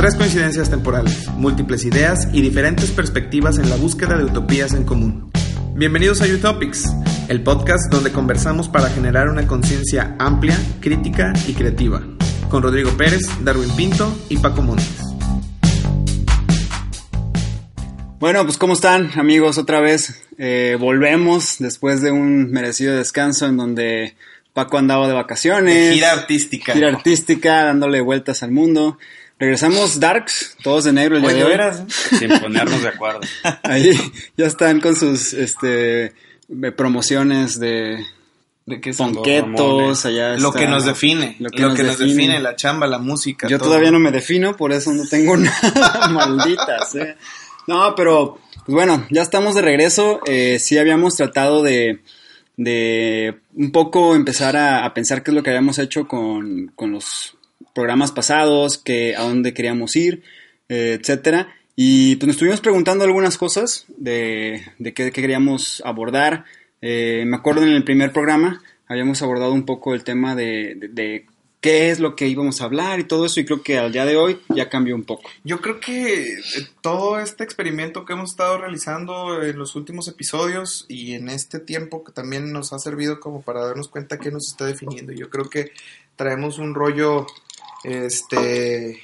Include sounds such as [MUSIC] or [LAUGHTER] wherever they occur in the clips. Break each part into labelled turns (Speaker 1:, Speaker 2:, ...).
Speaker 1: Tres coincidencias temporales, múltiples ideas y diferentes perspectivas en la búsqueda de utopías en común. Bienvenidos a Utopics, el podcast donde conversamos para generar una conciencia amplia, crítica y creativa, con Rodrigo Pérez, Darwin Pinto y Paco Montes.
Speaker 2: Bueno, pues ¿cómo están amigos? Otra vez eh, volvemos después de un merecido descanso en donde Paco andaba de vacaciones.
Speaker 1: gira artística.
Speaker 2: Gira artística, dándole vueltas al mundo. Regresamos Darks, todos de negro el día de hoy.
Speaker 1: veras?
Speaker 3: Sin ponernos de acuerdo. [LAUGHS]
Speaker 2: Ahí ya están con sus este promociones de
Speaker 1: ¿De qué
Speaker 2: ponquetos, allá
Speaker 1: Lo que nos define,
Speaker 2: lo
Speaker 1: lo
Speaker 2: que
Speaker 1: que,
Speaker 2: nos
Speaker 1: nos,
Speaker 2: define.
Speaker 1: define. la chamba, la música.
Speaker 2: Yo
Speaker 1: todo.
Speaker 2: todavía no me defino, por eso no tengo [LAUGHS] nada. [LAUGHS] Malditas, eh. No, pero, pues bueno, ya estamos de regreso. Eh, sí habíamos tratado de, de un poco empezar a, a pensar qué es lo que habíamos hecho con, con los programas pasados, que, a dónde queríamos ir, eh, etcétera. Y pues nos estuvimos preguntando algunas cosas de, de qué, qué queríamos abordar. Eh, me acuerdo en el primer programa habíamos abordado un poco el tema de, de- de qué es lo que íbamos a hablar y todo eso y creo que al día de hoy ya cambió un poco.
Speaker 1: Yo creo que eh, todo este experimento que hemos estado realizando en los últimos episodios y en este tiempo que también nos ha servido como para darnos cuenta que nos está definiendo. Yo creo que traemos un rollo este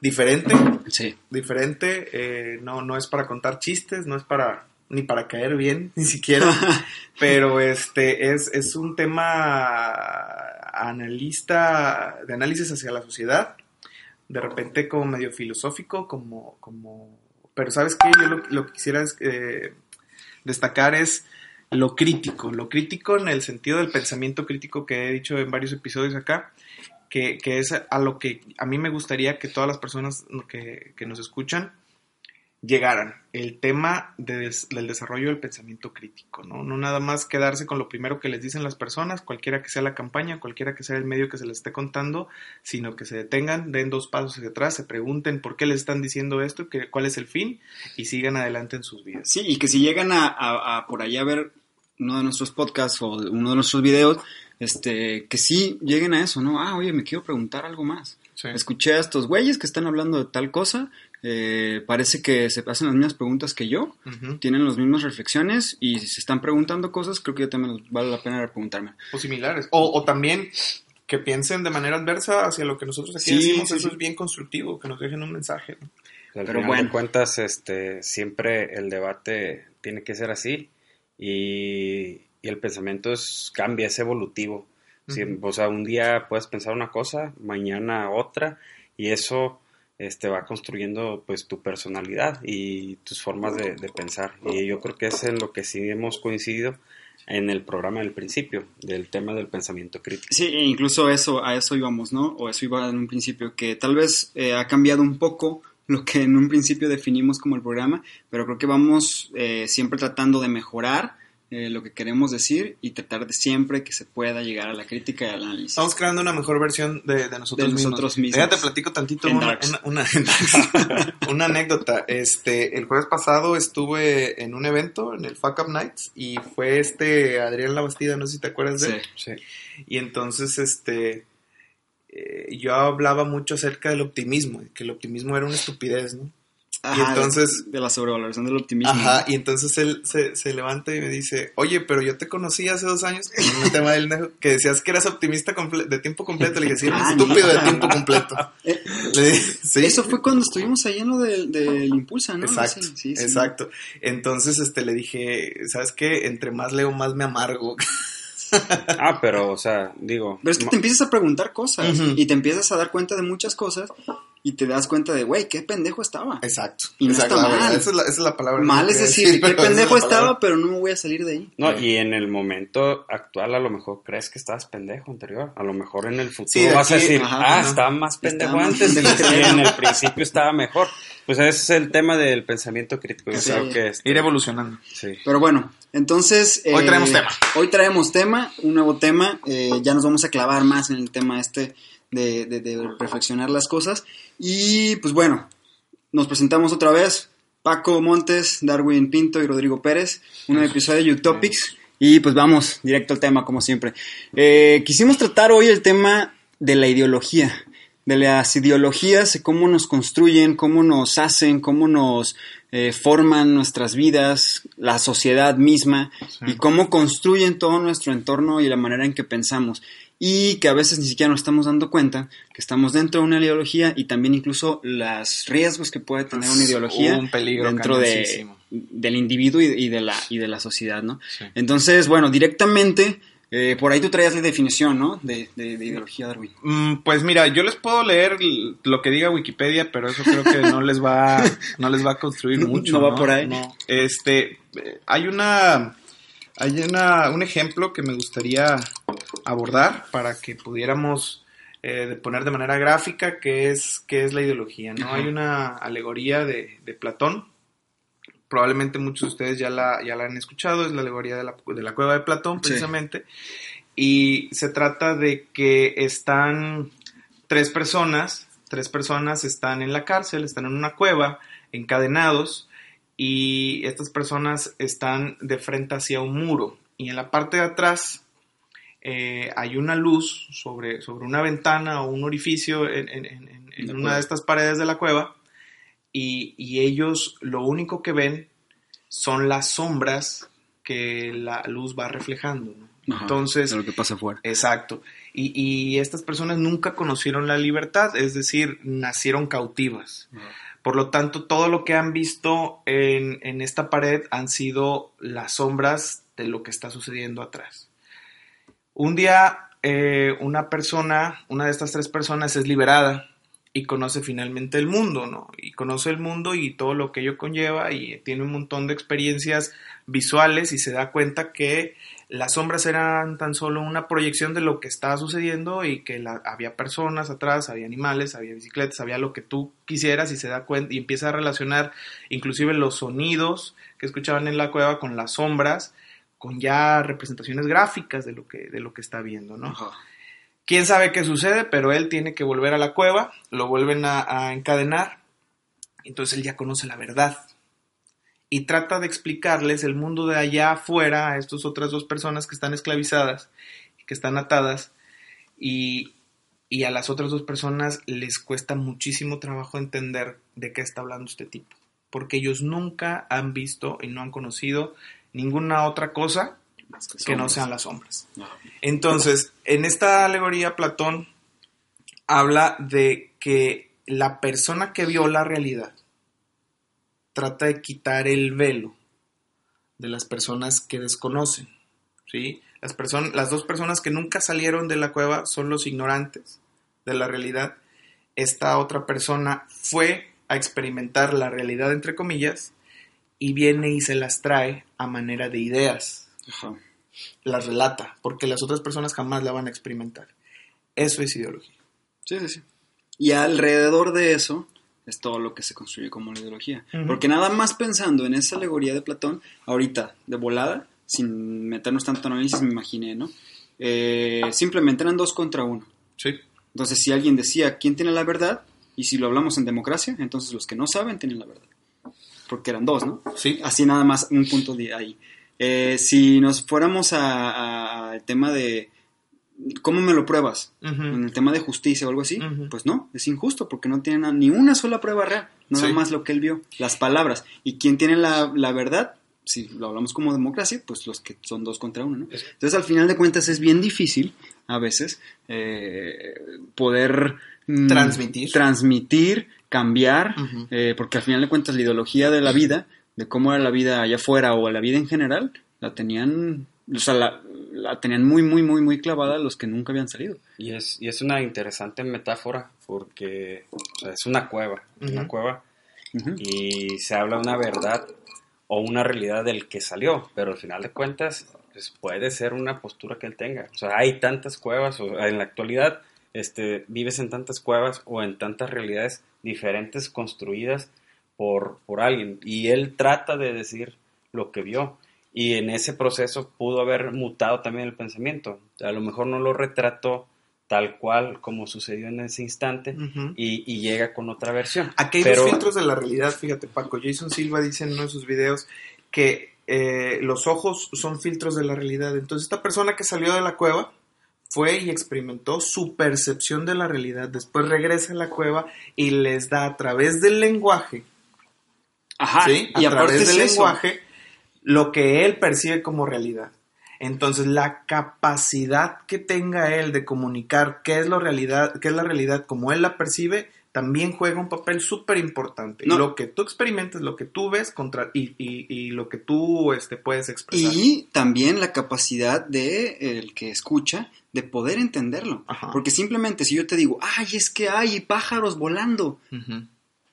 Speaker 1: diferente,
Speaker 2: Sí.
Speaker 1: diferente, eh, no, no es para contar chistes, no es para ni para caer bien, [LAUGHS] ni siquiera, pero este es, es un tema analista, de análisis hacia la sociedad, de repente como medio filosófico, como, como, pero sabes qué, yo lo, lo que quisiera es, eh, destacar es lo crítico, lo crítico en el sentido del pensamiento crítico que he dicho en varios episodios acá, que, que es a lo que a mí me gustaría que todas las personas que, que nos escuchan llegaran. El tema del desarrollo del pensamiento crítico, ¿no? No nada más quedarse con lo primero que les dicen las personas, cualquiera que sea la campaña, cualquiera que sea el medio que se les esté contando, sino que se detengan, den dos pasos hacia atrás, se pregunten por qué les están diciendo esto, qué- cuál es el fin y sigan adelante en sus vidas.
Speaker 2: Sí, y que si llegan a, por ahí a ver uno de nuestros podcasts o uno de nuestros videos, este, que sí lleguen a eso, ¿no? Ah, oye, me quiero preguntar algo más.
Speaker 1: Sí.
Speaker 2: Escuché a estos güeyes que están hablando de tal cosa, eh, parece que se hacen las mismas preguntas que yo, tienen las mismas reflexiones y si se están preguntando cosas, creo que yo también vale la pena preguntarme.
Speaker 1: O similares. O, o también que piensen de manera adversa hacia lo que nosotros aquí
Speaker 2: Sí,
Speaker 1: decimos,
Speaker 2: sí,
Speaker 1: eso
Speaker 2: sí.
Speaker 1: es bien constructivo, que nos dejen un mensaje. ¿no?
Speaker 3: Al
Speaker 2: Pero
Speaker 3: final
Speaker 2: bueno.
Speaker 3: de cuentas, este, siempre el debate tiene que ser así y, y el pensamiento es, cambia, es evolutivo. Sí. O sea, un día puedes pensar una cosa, mañana otra y eso este, va construyendo pues tu personalidad y tus formas de, de pensar. Y yo creo que es en lo que sí hemos coincidido en el programa del principio, del tema del pensamiento crítico.
Speaker 2: Sí, e incluso eso, a eso íbamos, ¿no? O eso iba en un principio, que tal vez eh, ha cambiado un poco lo que en un principio definimos como el programa, pero creo que vamos eh, siempre tratando de mejorar eh, lo que queremos decir y tratar de siempre que se pueda llegar a la crítica y al análisis.
Speaker 1: Estamos creando una mejor versión de, de nosotros,
Speaker 2: De
Speaker 1: mismos.
Speaker 2: nosotros mismos.
Speaker 1: Déjate platico tantito una, una, [LAUGHS] una-. [LAUGHS] Una anécdota. Este, el jueves pasado estuve en un evento, en el Fuck Up Nights, y fue este Adrián Labastida, no sé si te acuerdas de
Speaker 2: Sí.
Speaker 1: él.
Speaker 3: Sí.
Speaker 1: Y entonces, este, eh, yo hablaba mucho acerca del optimismo, que el optimismo era una estupidez, ¿no?
Speaker 2: Ajá,
Speaker 1: entonces-
Speaker 2: de la sobrevaloración del optimismo.
Speaker 1: Ajá, y entonces él se, se levanta y me dice, oye, pero yo te conocí hace dos años en un tema del nejo, que decías que eras optimista de tiempo completo. Le dije, sí, eres
Speaker 2: Ah,
Speaker 1: estúpido de tiempo completo. [LAUGHS]
Speaker 2: Eh,
Speaker 1: Le dije, sí.
Speaker 2: Eso fue cuando estuvimos ahí en lo del, Impulsa, ¿no?
Speaker 1: Exacto,
Speaker 2: Sí, sí, sí.
Speaker 1: exacto. Entonces, este, le dije, ¿sabes qué? Entre más leo, más me amargo. [LAUGHS]
Speaker 3: Ah, pero, o sea, digo...
Speaker 2: Pero es que te empiezas a preguntar cosas y te empiezas a dar cuenta de muchas cosas y te das cuenta de, güey, qué pendejo estaba.
Speaker 1: Exacto.
Speaker 2: Y no
Speaker 1: exacto,
Speaker 2: está
Speaker 1: verdad,
Speaker 2: mal.
Speaker 1: Esa es la, esa es la palabra.
Speaker 2: Mal es decir, qué
Speaker 1: es
Speaker 2: pendejo estaba, pero no me voy a salir de ahí.
Speaker 3: No, y en el momento actual a lo mejor crees que estabas pendejo anterior. A lo mejor en el futuro
Speaker 1: Sí,
Speaker 3: vas a decir,
Speaker 2: ajá,
Speaker 3: ah,
Speaker 2: ajá.
Speaker 3: estaba más pendejo
Speaker 2: Estaba más
Speaker 3: antes
Speaker 2: pendejo. [LAUGHS]
Speaker 3: y en el principio estaba mejor. Pues ese es el tema del pensamiento crítico. Yo
Speaker 2: Sí.
Speaker 3: creo que este,
Speaker 1: Ir evolucionando.
Speaker 3: sí.
Speaker 2: Pero bueno, entonces...
Speaker 1: Hoy
Speaker 2: eh,
Speaker 1: traemos tema.
Speaker 2: Hoy traemos tema, un nuevo tema. eh, ya nos vamos a clavar más en el tema este de, de- de reflexionar las cosas. Y pues bueno, nos presentamos otra vez. Paco Montes, Darwin Pinto y Rodrigo Pérez. Un episodio de Utopics. Y pues vamos, directo al tema como siempre. Eh, quisimos tratar hoy el tema de la ideología. de las ideologías, cómo nos construyen, cómo nos hacen, cómo nos eh, forman nuestras vidas, la sociedad misma y cómo construyen todo nuestro entorno y la manera en que pensamos. Y que a veces ni siquiera nos estamos dando cuenta que estamos dentro de una ideología y también incluso los riesgos que puede tener una ideología
Speaker 1: un peligro
Speaker 2: dentro de, del individuo y, y de la, y de la sociedad, ¿no? Entonces, bueno, directamente, eh, por ahí tú traías la definición, ¿no? De, de- de ideología Darwin.
Speaker 1: Mm, Pues mira, yo les puedo leer lo que diga Wikipedia, pero eso creo que no les va, [LAUGHS] no les va a construir mucho.
Speaker 2: no va por ahí.
Speaker 1: No. Este, eh, hay una, hay una, un ejemplo que me gustaría abordar para que pudiéramos eh, poner de manera gráfica qué es, qué es la ideología. ¿no?
Speaker 2: Ajá.
Speaker 1: Hay una alegoría de, de Platón. Probablemente muchos de ustedes ya la, ya la han escuchado, es la alegoría de la, de la cueva de Platón,
Speaker 2: Sí.
Speaker 1: precisamente. Y se trata de que están tres personas, tres personas están en la cárcel, están en una cueva, encadenados, y estas personas están de frente hacia un muro. Y en la parte de atrás eh, hay una luz sobre, sobre una ventana o un orificio en, en- en- en- en
Speaker 2: La
Speaker 1: una de estas paredes de la cueva. Y, y ellos lo único que ven son las sombras que la luz va reflejando. ¿no?
Speaker 2: Ajá,
Speaker 1: Entonces,
Speaker 2: lo que pasa afuera.
Speaker 1: Exacto. Y, y estas personas nunca conocieron la libertad, es decir, nacieron cautivas. Por lo tanto, todo lo que han visto en, en esta pared han sido las sombras de lo que está sucediendo atrás. Un día, eh, una persona, una de estas tres personas es liberada y conoce finalmente el mundo, ¿no? Y conoce el mundo y todo lo que ello conlleva y tiene un montón de experiencias visuales y se da cuenta que las sombras eran tan solo una proyección de lo que estaba sucediendo y que había personas atrás, había animales, había bicicletas, había lo que tú quisieras y se da cuenta y empieza a relacionar inclusive los sonidos que escuchaban en la cueva con las sombras, con ya representaciones gráficas de lo que, de lo que está viendo, ¿no?
Speaker 2: Ajá.
Speaker 1: quién sabe qué sucede, pero él tiene que volver a la cueva, lo vuelven a, a encadenar, entonces él ya conoce la verdad y trata de explicarles el mundo de allá afuera a estas otras dos personas que están esclavizadas, que están atadas, y, y a las otras dos personas les cuesta muchísimo trabajo entender de qué está hablando este tipo, porque ellos nunca han visto y no han conocido ninguna otra cosa que no sean las sombras. Entonces, en esta alegoría, Platón habla de que la persona que vio la realidad trata de quitar el velo de las personas que desconocen, ¿sí? Las, personas, las dos personas que nunca salieron de la cueva son los ignorantes de la realidad. Esta otra persona fue a experimentar la realidad, entre comillas, y viene y se las trae a manera de ideas
Speaker 2: Ajá.
Speaker 1: las relata, porque las otras personas jamás la van a experimentar. Eso es ideología.
Speaker 2: Sí, sí, sí. Y alrededor de eso es todo lo que se construye como la ideología. Porque nada más pensando en esa alegoría de Platón, ahorita, de volada, sin meternos tanto en análisis, me imaginé, ¿no? Eh, simplemente eran dos contra uno.
Speaker 1: Sí.
Speaker 2: Entonces, si alguien decía quién tiene la verdad, y si lo hablamos en democracia, entonces los que no saben tienen la verdad. Porque eran dos, ¿no?
Speaker 1: Sí.
Speaker 2: Así nada más un punto de ahí. Eh, si nos fuéramos al tema de cómo me lo pruebas, en el tema de justicia o algo así, pues no, es injusto porque no tiene ni una sola prueba real, nada
Speaker 1: Sí.
Speaker 2: más lo que él vio, las palabras. ¿Y quién tiene la, la verdad? Si lo hablamos como democracia, pues los que son dos contra uno, ¿no?
Speaker 3: Es-
Speaker 2: Entonces, al final de cuentas, es bien difícil a veces eh, poder mm,
Speaker 1: Transmitir.
Speaker 2: transmitir, cambiar, eh, porque al final de cuentas la ideología de la vida, de cómo era la vida allá afuera o la vida en general, la tenían, o sea, la, la tenían muy, muy, muy, muy clavada los que nunca habían salido.
Speaker 3: Y es, y es una interesante metáfora porque o sea, es una cueva, una cueva, y se habla una verdad o una realidad del que salió, pero al final de cuentas pues, puede ser una postura que él tenga. O sea, hay tantas cuevas, o en la actualidad este, vives en tantas cuevas o en tantas realidades diferentes construidas por, por alguien, y él trata de decir lo que vio. Y en ese proceso pudo haber mutado también el pensamiento. A lo mejor no lo retrató tal cual como sucedió en ese instante y, y llega con otra versión.
Speaker 1: Aquí hay
Speaker 3: Pero-
Speaker 1: dos filtros de la realidad, fíjate Paco. Jason Silva dice en uno de sus videos que eh, los ojos son filtros de la realidad. Entonces esta persona que salió de la cueva fue y experimentó su percepción de la realidad. Después regresa a la cueva y les da a través del lenguaje,
Speaker 2: Ajá.
Speaker 1: ¿sí? a
Speaker 2: y
Speaker 1: través del lenguaje, lo que él percibe como realidad. Entonces, la capacidad que tenga él de comunicar qué es, lo realidad, qué es la realidad como él la percibe, también juega un papel súper importante.
Speaker 2: No.
Speaker 1: Lo que tú experimentes, lo que tú ves contra, y, y- y lo que tú este, puedes expresar.
Speaker 2: Y también la capacidad de el que escucha de poder entenderlo.
Speaker 1: Ajá.
Speaker 2: Porque simplemente si yo te digo, ay, es que hay pájaros volando.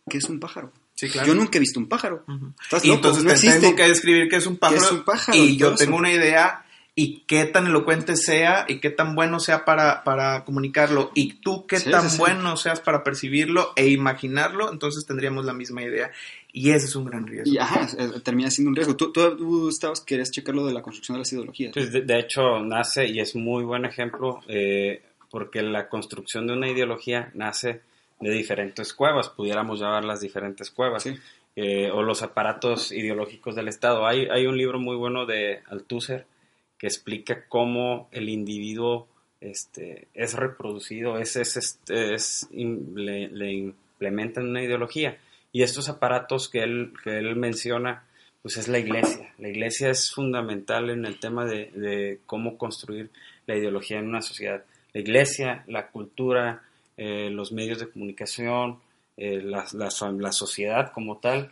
Speaker 2: ¿qué es un pájaro?
Speaker 1: Sí, claro.
Speaker 2: Yo nunca he visto un pájaro. Estás
Speaker 1: Y
Speaker 2: loco,
Speaker 1: entonces
Speaker 2: no
Speaker 1: te
Speaker 2: existe.
Speaker 1: tengo que describir qué es un pájaro.
Speaker 2: es un pájaro
Speaker 1: y yo tengo una idea y qué tan elocuente sea y qué tan bueno sea para, para comunicarlo y tú qué
Speaker 2: Sí,
Speaker 1: tan
Speaker 2: sí.
Speaker 1: bueno seas para percibirlo e imaginarlo, entonces tendríamos la misma idea. Y ese es un gran riesgo.
Speaker 2: Y ajá, termina siendo un riesgo. Tú, tú, tú estabas, querías checar lo de la construcción de las ideologías.
Speaker 3: Pues de, de hecho, nace y es muy buen ejemplo eh, porque la construcción de una ideología nace de diferentes cuevas, pudiéramos llamarlas diferentes cuevas,
Speaker 2: Sí.
Speaker 3: eh, o los aparatos ideológicos del Estado. Hay, hay un libro muy bueno de Althusser que explica cómo el individuo este, es reproducido, es, es, este, es- im- le, le implementan una ideología. Y estos aparatos que él, que él menciona, pues es la iglesia. La iglesia es fundamental en el tema de, de cómo construir la ideología en una sociedad. La iglesia, la cultura, eh, los medios de comunicación, eh, la, la so- la sociedad como tal,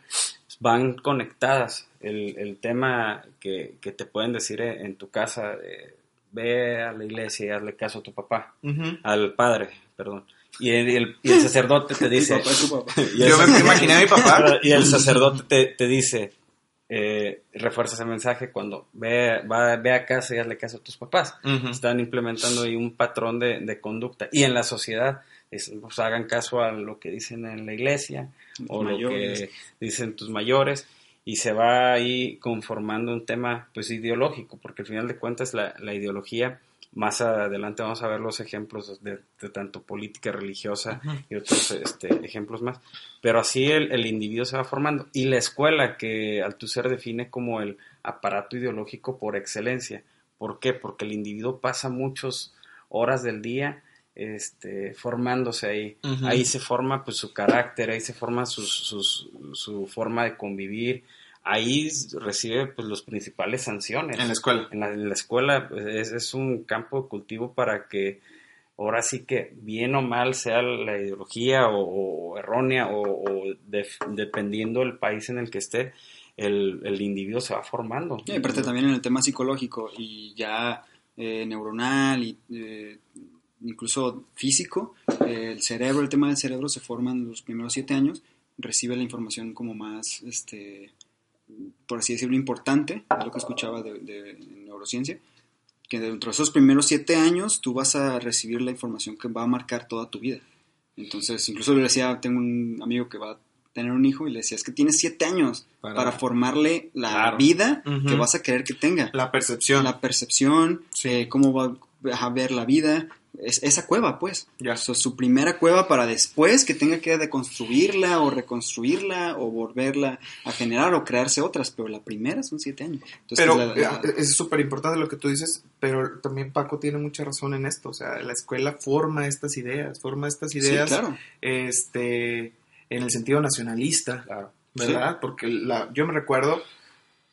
Speaker 3: van conectadas. El, el tema que, que te pueden decir en, en tu casa, eh, ve a la iglesia y hazle caso a tu papá, al padre, perdón. Y el, y el- y el sacerdote te [LAUGHS] dice...
Speaker 2: papá es tu papá. [LAUGHS]
Speaker 3: y el
Speaker 1: Yo me imaginé a mi papá. [LAUGHS]
Speaker 3: y el sacerdote te, te dice, eh, refuerza ese mensaje cuando ve, va, ve a casa y hazle caso a tus papás.
Speaker 1: Ujú.
Speaker 3: Están implementando ahí un patrón de, de conducta. Y en la sociedad, es, pues hagan caso a lo que dicen en la iglesia o lo
Speaker 2: Mayores.
Speaker 3: que dicen tus mayores. Y se va ahí conformando un tema pues ideológico, porque al final de cuentas la, la ideología, más adelante vamos a ver los ejemplos de, de tanto política religiosa y otros este, ejemplos más. Pero así el, el individuo se va formando. Y la escuela, que Althusser define como el aparato ideológico por excelencia. ¿Por qué? Porque el individuo pasa muchas horas del día este, formándose ahí. Ahí se forma pues su carácter, ahí se forma sus- sus- su forma de convivir. Ahí recibe pues los principales sanciones.
Speaker 1: En la escuela.
Speaker 3: En la, en la escuela pues, es, es un campo de cultivo para que ahora sí que bien o mal sea la ideología o, o errónea o, dependiendo del país en el que esté, el, el individuo se va formando.
Speaker 2: Y aparte también en el tema psicológico y ya eh, neuronal y eh, incluso físico, eh, el cerebro, el tema del cerebro se forma en los primeros siete años, recibe la información como más, este, por así decirlo, importante, lo que escuchaba de, de neurociencia, que dentro de esos primeros siete años tú vas a recibir la información que va a marcar toda tu vida. Entonces, incluso le decía, tengo un amigo que va a tener un hijo y le decía, es que tienes siete años
Speaker 3: Para-
Speaker 2: para, formarle la
Speaker 3: Claro.
Speaker 2: vida que vas a querer que tenga.
Speaker 1: La percepción.
Speaker 2: La percepción, eh, cómo va a ver la vida, es, esa cueva, pues.
Speaker 1: Ya.
Speaker 2: Su primera cueva para después que tenga que deconstruirla o reconstruirla o volverla a generar o crearse otras, pero la primera son siete años. Entonces,
Speaker 1: Pero
Speaker 2: la- la-
Speaker 1: eh, es súper importante lo que tú dices, pero también Paco tiene mucha razón en esto. O sea, la escuela forma estas ideas, forma estas
Speaker 2: sí,
Speaker 1: ideas
Speaker 2: claro.
Speaker 1: este, en el sentido nacionalista,
Speaker 3: Claro.
Speaker 1: ¿verdad? Porque la, yo me recuerdo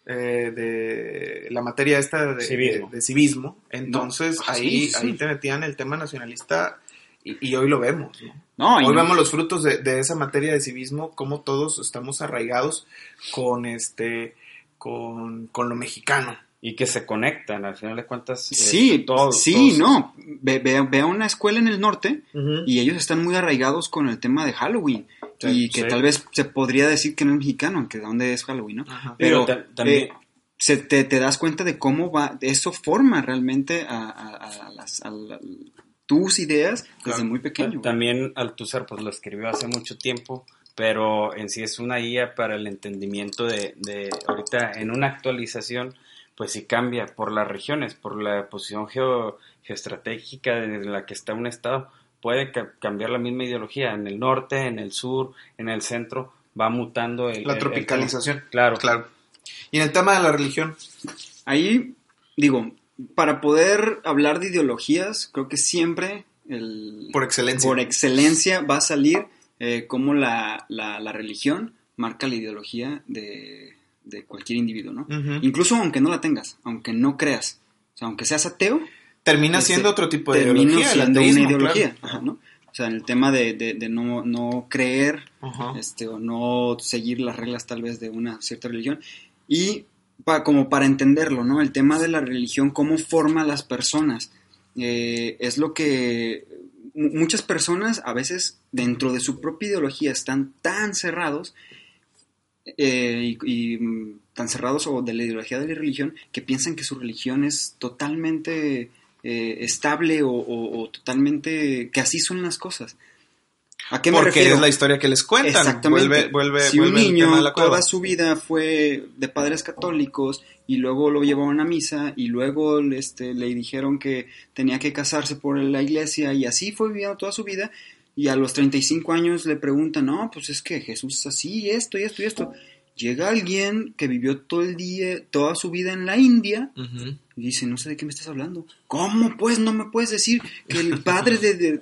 Speaker 1: eh, de la materia esta de
Speaker 3: Civismo.
Speaker 1: de- de civismo. Entonces
Speaker 2: Ah,
Speaker 1: ahí,
Speaker 2: sí, sí.
Speaker 1: ahí te metían el tema nacionalista y, y hoy lo vemos. ¿no? Hoy
Speaker 2: no-
Speaker 1: vemos los frutos de, de esa materia de civismo, cómo todos estamos arraigados con este con, con lo mexicano.
Speaker 3: Y que se conectan, al final de cuentas. eh,
Speaker 2: Sí,
Speaker 3: todos-
Speaker 2: sí,
Speaker 3: todos-
Speaker 2: no. Ve, ve- ve a una escuela en el norte y ellos están muy arraigados con el tema de Halloween.
Speaker 3: Sí,
Speaker 2: y que
Speaker 3: sí.
Speaker 2: tal vez se podría decir que no es mexicano, aunque de dónde es Halloween, ¿no?
Speaker 1: Ajá.
Speaker 2: Pero
Speaker 3: también-
Speaker 2: eh, se te, te das cuenta de cómo va, eso forma realmente a, a- a las, a la- tus ideas desde
Speaker 1: Claro.
Speaker 2: muy pequeño.
Speaker 3: También Althusser pues lo escribió hace mucho tiempo, pero en sí es una guía para el entendimiento de, de ahorita en una actualización, pues sí cambia por las regiones, por la posición geo, geoestratégica en la que está un estado, puede ca- cambiar la misma ideología en el norte, en el sur, en el centro, va mutando el,
Speaker 1: La
Speaker 3: el-
Speaker 1: tropicalización.
Speaker 3: claro,
Speaker 1: Claro. Y en el tema de la religión,
Speaker 2: Ahí, digo, para poder hablar de ideologías, creo que siempre el,
Speaker 1: Por excelencia.
Speaker 2: por excelencia va a salir eh, cómo la, la- la religión marca la ideología de, de cualquier individuo, ¿no? Incluso aunque no la tengas, aunque no creas, o sea, aunque seas ateo,
Speaker 1: Termina
Speaker 2: este,
Speaker 1: siendo otro tipo de ideología.
Speaker 2: siendo una ideología,
Speaker 1: claro.
Speaker 2: ajá, ¿no? O sea, en el tema de, de- de no, no creer
Speaker 1: Ajá.
Speaker 2: este, o no seguir las reglas tal vez de una cierta religión. Y pa- como para entenderlo, ¿no? El tema de la religión, cómo forma a las personas. eh, es lo que mu- muchas personas a veces dentro de su propia ideología están tan cerrados eh, y, y, mm, tan cerrados o de la ideología de la religión que piensan que su religión es totalmente eh, estable o, o- o totalmente que así son las cosas. ¿A qué me
Speaker 1: Porque
Speaker 2: refiero?
Speaker 1: es la historia que les cuentan.
Speaker 2: Exactamente.
Speaker 1: Vuelve, vuelve,
Speaker 2: si
Speaker 1: vuelve
Speaker 2: un niño
Speaker 1: la
Speaker 2: toda su vida fue de padres católicos y luego lo llevaron a misa y luego este, le dijeron que tenía que casarse por la iglesia y así fue viviendo toda su vida y a los 35 años le preguntan, no, pues es que Jesús es así, esto y esto y esto. Llega alguien que vivió todo el día, toda su vida en la India. Y dice, no sé de qué me estás hablando. ¿Cómo pues no me puedes decir que el padre de... de-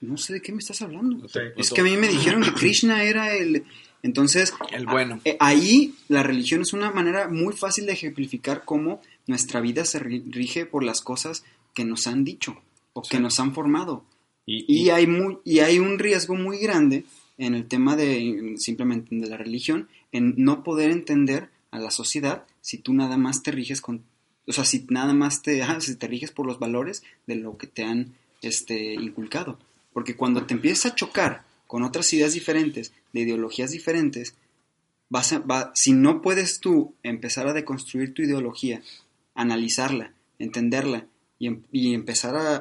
Speaker 2: No sé de qué me estás hablando. Es que a mí me dijeron que Krishna era el... Entonces,
Speaker 1: El bueno.
Speaker 2: ahí la religión es una manera muy fácil de ejemplificar cómo nuestra vida se ri- rige por las cosas que nos han dicho o que nos han formado.
Speaker 3: Y,
Speaker 2: Y hay, muy, y hay un riesgo muy grande en el tema de simplemente de la religión, en no poder entender a la sociedad si tú nada más te riges con, o sea, si nada más te, ajá, [LAUGHS] si te riges por los valores de lo que te han este, inculcado. Porque cuando te empiezas a chocar con otras ideas diferentes, de ideologías diferentes, vas a, va- si no puedes tú empezar a deconstruir tu ideología, analizarla, entenderla y, em- y empezar a, a-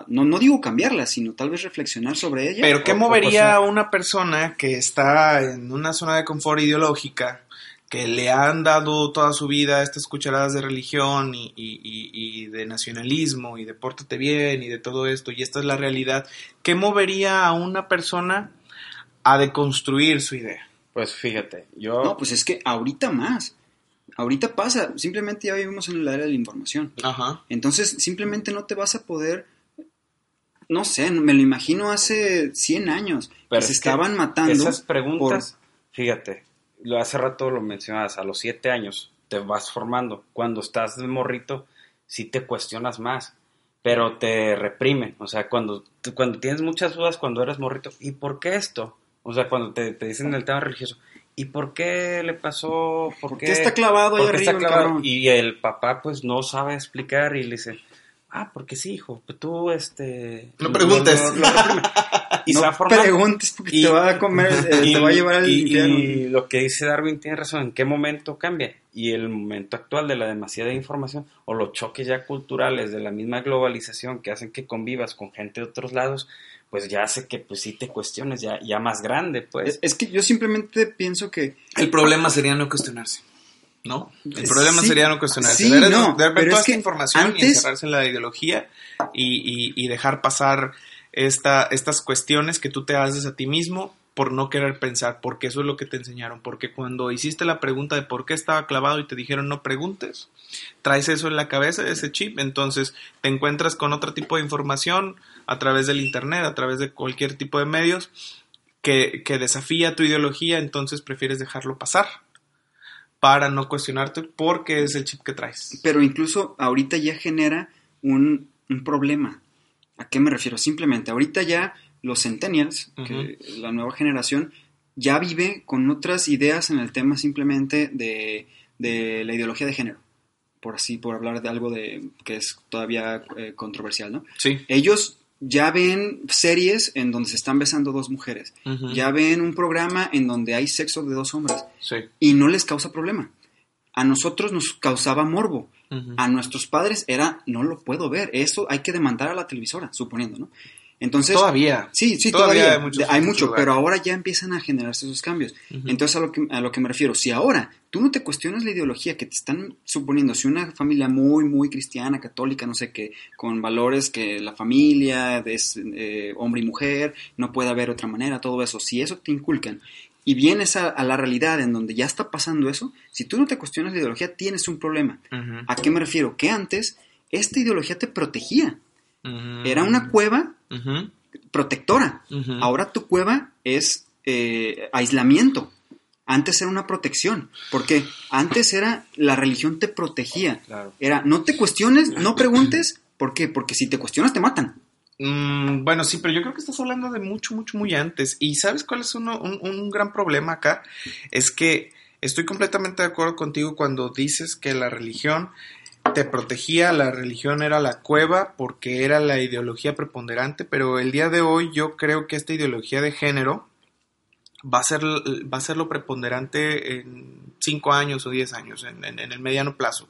Speaker 2: a- no, no digo cambiarla, sino tal vez reflexionar sobre ella.
Speaker 1: Pero ¿qué movería a una persona que está en una zona de confort ideológica, que le han dado toda su vida estas cucharadas de religión y, y- y- y de nacionalismo y de pórtate bien y de todo esto, y esta es la realidad? ¿Qué movería a una persona a deconstruir su idea?
Speaker 3: Pues fíjate, yo...
Speaker 2: No, pues es que ahorita más. Ahorita pasa, simplemente ya vivimos en la era de la información.
Speaker 1: Ajá.
Speaker 2: Entonces, simplemente no te vas a poder, no sé, me lo imagino hace 100 años,
Speaker 3: Pero
Speaker 2: que se estaban matando.
Speaker 3: Esas preguntas, fíjate, hace rato lo mencionabas, a los siete años te vas formando. Cuando estás de morrito, sí te cuestionas más, pero te reprimen. O sea, cuando, cuando tienes muchas dudas cuando eres morrito, ¿y por qué esto? O sea, cuando te, te dicen el tema religioso, ¿y por qué le pasó? ¿Por,
Speaker 2: ¿Por qué está clavado ahí
Speaker 3: ¿Por qué
Speaker 2: arriba el
Speaker 3: clavado? Y el papá pues no sabe explicar y le dice, ah, porque sí, hijo, pues tú este...
Speaker 1: No preguntes.
Speaker 3: lo- lo reprime". [LAUGHS] y se va
Speaker 2: no
Speaker 3: formando.
Speaker 2: preguntes porque
Speaker 3: Y-
Speaker 2: te va a comer, eh, [LAUGHS] te va a llevar al
Speaker 3: y-
Speaker 2: infierno.
Speaker 3: y lo que dice Darwin tiene razón, ¿en qué momento cambia? Y el momento actual de la demasiada información o los choques ya culturales de la misma globalización que hacen que convivas con gente de otros lados, pues ya hace que pues sí te cuestiones ya, ya más grande, pues.
Speaker 2: Es, es que yo simplemente pienso que
Speaker 1: El problema sería no cuestionarse. ¿No? El problema
Speaker 2: sí,
Speaker 1: sería no cuestionarse.
Speaker 2: sí, no, pero
Speaker 1: toda
Speaker 2: es
Speaker 1: esta información y encerrarse en la ideología y, y- y dejar pasar esta, estas cuestiones que tú te haces a ti mismo por no querer pensar, porque eso es lo que te enseñaron, porque cuando hiciste la pregunta de por qué estaba clavado y te dijeron no preguntes, traes eso en la cabeza, ese chip, entonces te encuentras con otro tipo de información a través del internet, a través de cualquier tipo de medios que, que desafía tu ideología, entonces prefieres dejarlo pasar para no cuestionarte porque es el chip que traes.
Speaker 2: pero incluso ahorita ya genera un, un problema. ¿A qué me refiero? Simplemente, ahorita ya los centennials, que la nueva generación, ya vive con otras ideas en el tema simplemente de, de la ideología de género. Por así, por hablar de algo de que es todavía eh, controversial, ¿no?
Speaker 1: Sí.
Speaker 2: Ellos ya ven series en donde se están besando dos mujeres. Ya ven un programa en donde hay sexo de dos hombres.
Speaker 1: Sí.
Speaker 2: Y no les causa problema. A nosotros nos causaba morbo. A nuestros padres era, no lo puedo ver, eso hay que demandar a la televisora, suponiendo, ¿no? Entonces,
Speaker 1: Todavía.
Speaker 2: sí, sí,
Speaker 1: todavía
Speaker 2: todavía,
Speaker 1: hay muchos-
Speaker 2: hay mucho,
Speaker 1: lugares.
Speaker 2: pero ahora ya empiezan a generarse esos cambios. Entonces, a lo, que, a lo que me refiero, si ahora tú no te cuestionas la ideología que te están suponiendo, si una familia muy, muy cristiana, católica, no sé qué, con valores que la familia es eh, hombre y mujer, no puede haber otra manera, todo eso, si eso te inculcan y vienes a, a la realidad en donde ya está pasando eso, si tú no te cuestionas la ideología, tienes un problema. ¿A qué me refiero? Que antes esta ideología te protegía. Era una cueva protectora. Ahora tu cueva es eh, aislamiento. Antes era una protección. porque Antes era la religión te protegía.
Speaker 3: Claro.
Speaker 2: Era no te cuestiones, no [CLEARS THROAT] preguntes. ¿Por qué? Porque si te cuestionas te matan.
Speaker 1: Mm, bueno, sí, pero yo creo que estás hablando de mucho, mucho, muy antes. ¿Y sabes cuál es uno- un, un gran problema acá? Es que estoy completamente de acuerdo contigo cuando dices que la religión te protegía, la religión era la cueva porque era la ideología preponderante, pero el día de hoy yo creo que esta ideología de género va a ser, va a ser lo preponderante en 5 años o 10 años, en, el mediano plazo.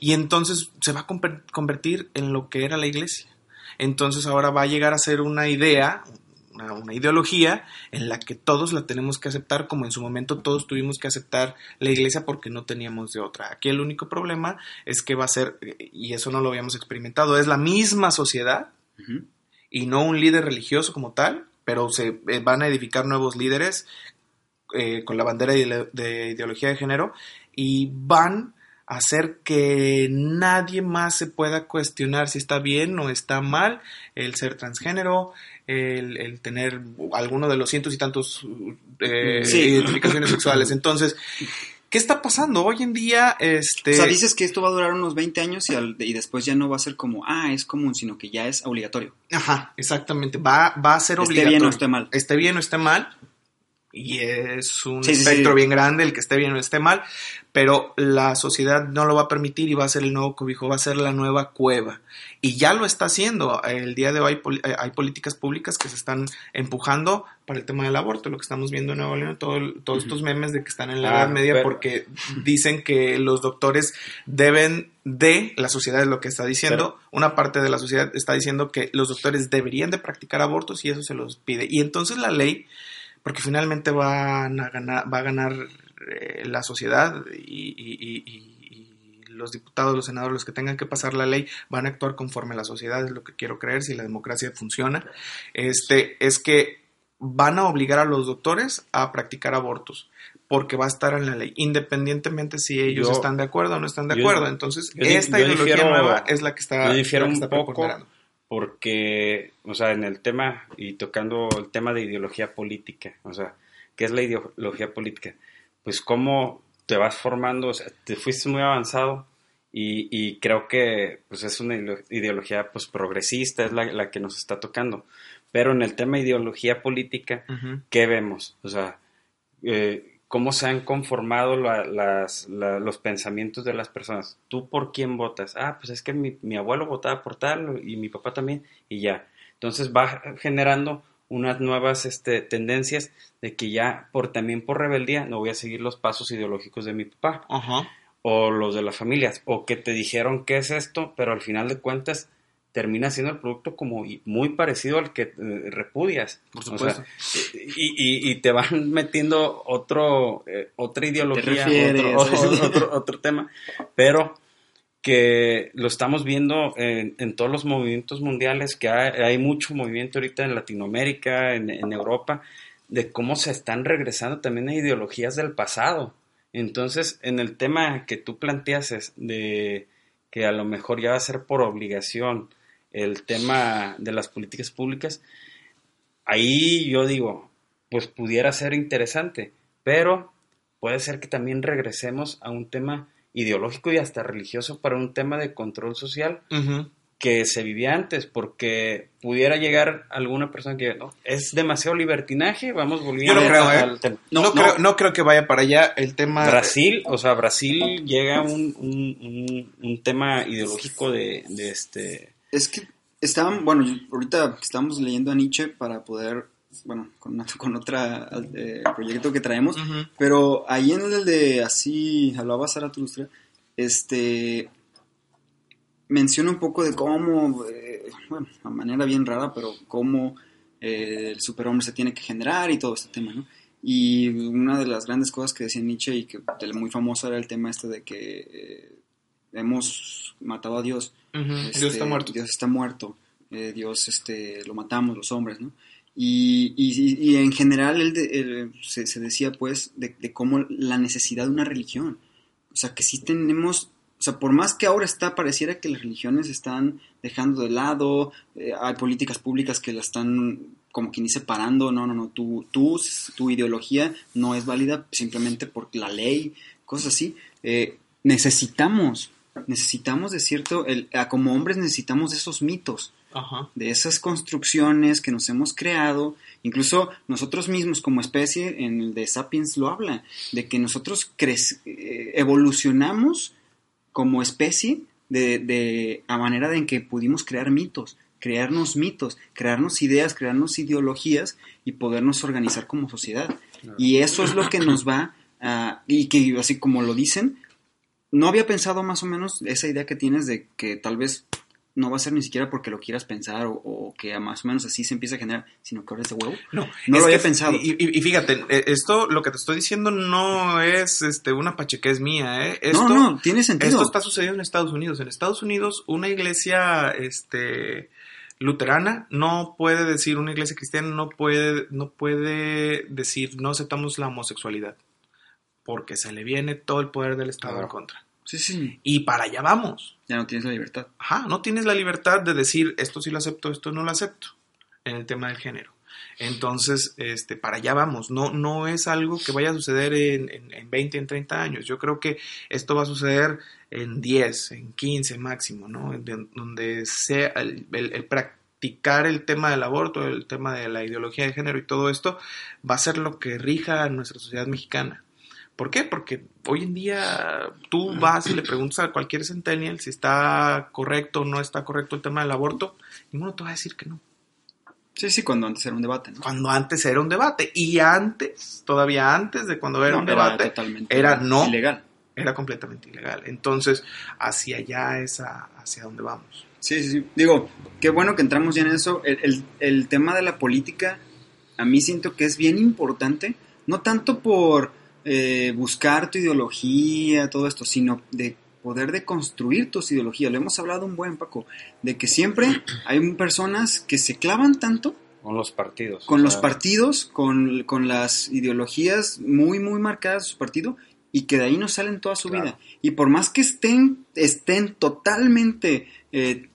Speaker 1: Y entonces se va a conver- convertir en lo que era la iglesia. Entonces ahora va a llegar a ser una idea, una, ideología en la que todos la tenemos que aceptar, como en su momento todos tuvimos que aceptar la iglesia porque no teníamos de otra. Aquí el único problema es que va a ser, y eso no lo habíamos experimentado, es la misma sociedad y no un líder religioso como tal, pero se eh, van a edificar nuevos líderes eh, con la bandera de, de ideología de género y van hacer que nadie más se pueda cuestionar si está bien o está mal el ser transgénero, el, el tener alguno de los cientos y tantos eh,
Speaker 2: Sí.
Speaker 1: identificaciones sexuales. [LAUGHS] Entonces, ¿qué está pasando? Hoy en día, este...
Speaker 2: O sea, dices que esto va a durar unos 20 años y, al- y después ya no va a ser como, ah, es común, sino que ya es obligatorio.
Speaker 1: Ajá, exactamente. Va, va a ser
Speaker 2: Esté
Speaker 1: obligatorio.
Speaker 2: bien o esté mal.
Speaker 1: Esté bien o esté mal. Y es un
Speaker 2: Sí,
Speaker 1: espectro
Speaker 2: sí.
Speaker 1: bien grande el que esté bien o esté mal. Pero la sociedad no lo va a permitir y va a ser el nuevo cobijo, va a ser la nueva cueva. Y ya lo está haciendo. El día de hoy hay, eh, hay políticas públicas que se están empujando para el tema del aborto. Lo que estamos viendo en Nuevo León, todo todos estos memes de que están en la
Speaker 3: Ah,
Speaker 1: Edad Media
Speaker 3: pero-
Speaker 1: porque dicen que los doctores deben de, la sociedad es lo que está diciendo, una parte de la sociedad está diciendo que los doctores deberían de practicar abortos y eso se los pide. Y entonces la ley, porque finalmente van a ganar, va a ganar eh, la sociedad y, y- y- y- y los diputados, los senadores, los que tengan que pasar la ley, van a actuar conforme la sociedad, es lo que quiero creer, si la democracia funciona, este, es que van a obligar a los doctores a practicar abortos porque va a estar en la ley, independientemente si ellos
Speaker 3: Yo-
Speaker 1: están de acuerdo o no están de
Speaker 3: yo-
Speaker 1: acuerdo. Entonces,
Speaker 3: yo
Speaker 1: esta ideología
Speaker 3: difiero-
Speaker 1: nueva es la que está,
Speaker 3: yo difiero
Speaker 1: la que
Speaker 3: un
Speaker 1: está
Speaker 3: poco
Speaker 1: preponderando.
Speaker 3: Porque, o sea, en el tema y tocando el tema de ideología política, o sea, ¿qué es la ideología política? Pues cómo te vas formando, o sea, te fuiste muy avanzado y, y creo que pues es una ideo- ideología pues progresista, es la, la que nos está tocando. Pero en el tema de ideología política. ¿qué vemos? O sea, eh, cómo se han conformado la- las- la- los pensamientos de las personas. ¿Tú por quién votas? Ah, pues es que mi, mi abuelo votaba por tal y mi papá también y ya. Entonces va generando unas nuevas este, tendencias de que ya por también por rebeldía no voy a seguir los pasos ideológicos de mi papá
Speaker 1: Ajá.
Speaker 3: o los de las familias o que te dijeron qué es esto, pero al final de cuentas termina siendo el producto como muy parecido al que eh, repudias.
Speaker 1: Por
Speaker 3: O
Speaker 1: supuesto.
Speaker 3: sea, y, y- y te van [LAUGHS] metiendo otro eh, otra ideología, otro,
Speaker 2: sí.
Speaker 3: otro, otro tema, pero que lo estamos viendo en, en todos los movimientos mundiales, que hay, hay mucho movimiento ahorita en Latinoamérica, en, en Europa, de cómo se están regresando también a ideologías del pasado. Entonces, en el tema que tú planteas es de que a lo mejor ya va a ser por obligación el tema de las políticas públicas, ahí yo digo, pues pudiera ser interesante, pero puede ser que también regresemos a un tema ideológico y hasta religioso para un tema de control social que se vivía antes, porque pudiera llegar alguna persona que no, es demasiado libertinaje, vamos volviendo
Speaker 1: no creo, ¿eh?
Speaker 3: al tema.
Speaker 1: No,
Speaker 2: No,
Speaker 1: creo,
Speaker 2: no.
Speaker 1: no creo que vaya para allá el tema.
Speaker 3: Brasil, o sea, Brasil llega a un, un, un- un tema ideológico de, de este...
Speaker 2: Es que estaban, bueno, ahorita estamos leyendo a Nietzsche para poder, bueno, con, una- [LAUGHS] con otra eh, proyecto que traemos, pero ahí en el de así hablaba Zaratustra, este menciona un poco de cómo, eh, bueno, a manera bien rara, pero cómo eh, el superhombre se tiene que generar y todo este tema, ¿no? Y una de las grandes cosas que decía Nietzsche y que muy famoso era el tema este de que hemos matado a Dios. Este,
Speaker 1: Dios está muerto.
Speaker 2: Dios está muerto. eh, Dios este, lo matamos los hombres, ¿no? Y, y- y en general él de- él se, se decía pues de, de cómo la necesidad de una religión. O sea, que sí tenemos, o sea, por más que ahora está, pareciera que las religiones están dejando de lado, eh, hay políticas públicas que la están como quien dice separando, no, no, no, tu, tu, tu ideología no es válida simplemente por la ley, cosas así. Eh, necesitamos, necesitamos de cierto, el, como hombres necesitamos esos mitos,
Speaker 1: Ajá.
Speaker 2: de esas construcciones que nos hemos creado, incluso nosotros mismos como especie, en el de Sapiens lo habla, de que nosotros eh, evolucionamos como especie de, de a manera de en que pudimos crear mitos, crearnos mitos, crearnos ideas, crearnos ideologías y podernos organizar como sociedad. Y eso es lo que nos va a, y que así como lo dicen, no había pensado más o menos esa idea que tienes de que tal vez no va a ser ni siquiera porque lo quieras pensar o, o que más o menos así se empieza a generar, sino que ahora es de huevo.
Speaker 1: No,
Speaker 2: No lo había pensado.
Speaker 1: Y, y- fíjate, eh, esto, lo que te estoy diciendo no es este, una pachequez mía, ¿eh? Esto,
Speaker 2: no, no, tiene sentido.
Speaker 1: Esto está sucediendo en Estados Unidos. En Estados Unidos, una iglesia este, luterana no puede decir, una iglesia cristiana no puede, no puede decir, no aceptamos la homosexualidad, porque se le viene todo el poder del Estado
Speaker 3: Claro.
Speaker 1: en contra.
Speaker 2: Sí, sí,
Speaker 1: Y para allá vamos.
Speaker 2: ya no tienes la libertad.
Speaker 1: Ajá, no tienes la libertad de decir, esto sí lo acepto, esto no lo acepto, en el tema del género. Entonces, este, para allá vamos. No, no es algo que vaya a suceder en, en, en 20, en 30 años. Yo creo que esto va a suceder en 10, en 15 máximo, ¿no? En- donde sea el, el- el practicar el tema del aborto, el tema de la ideología de género y todo esto, va a ser lo que rija a nuestra sociedad mexicana. ¿Por qué? Porque hoy en día tú vas y le preguntas a cualquier centennial si está correcto o no está correcto el tema del aborto, ninguno te va a decir que no.
Speaker 2: Sí, sí, cuando antes era un debate, ¿no?
Speaker 1: Cuando antes era un debate y antes, todavía antes de cuando era
Speaker 2: No,
Speaker 1: un debate,
Speaker 2: totalmente
Speaker 1: era no.
Speaker 2: ilegal.
Speaker 1: era completamente ilegal. Entonces, hacia allá es a- hacia donde vamos.
Speaker 2: Sí, sí, sí. Digo, qué bueno que entramos ya en eso. El, el- el tema de la política, a mí siento que es bien importante, no tanto por eh, buscar tu ideología, todo esto, sino de poder de construir tus ideologías. Lo hemos hablado un buen, Paco, de que siempre hay personas que se clavan tanto
Speaker 3: Con los partidos.
Speaker 2: con los
Speaker 3: sea,
Speaker 2: partidos, con, con las ideologías muy, muy marcadas de su partido y que de ahí no salen toda su
Speaker 3: Claro.
Speaker 2: vida. Y por más que estén, estén totalmente eh,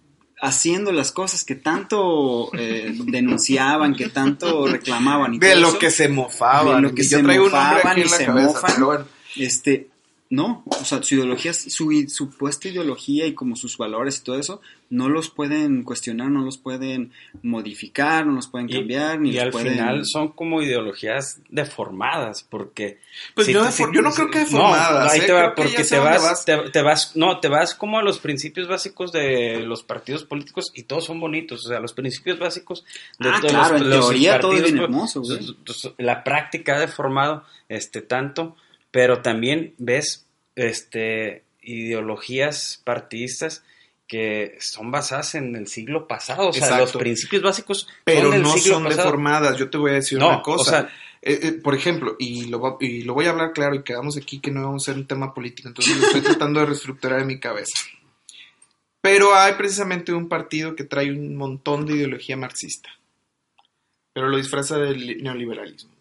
Speaker 2: haciendo las cosas que tanto eh, [LAUGHS] denunciaban, que tanto reclamaban y
Speaker 1: De
Speaker 2: todo
Speaker 1: lo
Speaker 2: eso,
Speaker 1: que se mofaban.
Speaker 2: de lo que se
Speaker 1: traigo un nombre
Speaker 2: mofaban
Speaker 1: aquí
Speaker 2: y
Speaker 1: en la
Speaker 2: se
Speaker 1: cabeza,
Speaker 2: mofan.
Speaker 1: bueno.
Speaker 2: este, no, o sea, su ideología, su supuesta ideología y como sus valores y todo eso, no los pueden cuestionar, no los pueden modificar, no los pueden
Speaker 3: Y,
Speaker 2: cambiar, ni
Speaker 3: y
Speaker 2: los
Speaker 3: al
Speaker 2: pueden...
Speaker 3: final son como ideologías deformadas, porque...
Speaker 1: Pues
Speaker 3: si
Speaker 1: yo,
Speaker 3: te-
Speaker 1: defor-
Speaker 3: si-
Speaker 1: yo no creo que
Speaker 3: no,
Speaker 1: deformadas.
Speaker 3: ahí
Speaker 1: ¿eh?
Speaker 3: te va, porque te vas, te, te vas, no, te vas como a los principios básicos de los partidos políticos y todos son bonitos, o sea, los principios básicos de
Speaker 2: Ah,
Speaker 3: todos
Speaker 2: claro,
Speaker 3: los,
Speaker 2: en
Speaker 3: los
Speaker 2: teoría todo es bien
Speaker 3: pues,
Speaker 2: hermoso, güey.
Speaker 3: pues, La práctica ha deformado este tanto, pero también ves este ideologías partidistas que son basadas en el siglo pasado, o sea,
Speaker 1: Exacto.
Speaker 3: los principios básicos
Speaker 1: Pero
Speaker 3: son del
Speaker 1: no
Speaker 3: siglo
Speaker 1: son
Speaker 3: pasado.
Speaker 1: deformadas. Yo te voy a decir
Speaker 3: No,
Speaker 1: una
Speaker 3: o
Speaker 1: cosa.
Speaker 3: sea,
Speaker 1: Eh, eh, por ejemplo, y lo, y lo voy a hablar claro y quedamos aquí que no vamos a hacer un tema político, entonces lo estoy [LAUGHS] tratando de reestructurar en mi cabeza. Pero hay precisamente un partido que trae un montón de ideología marxista, pero lo disfraza del neoliberalismo.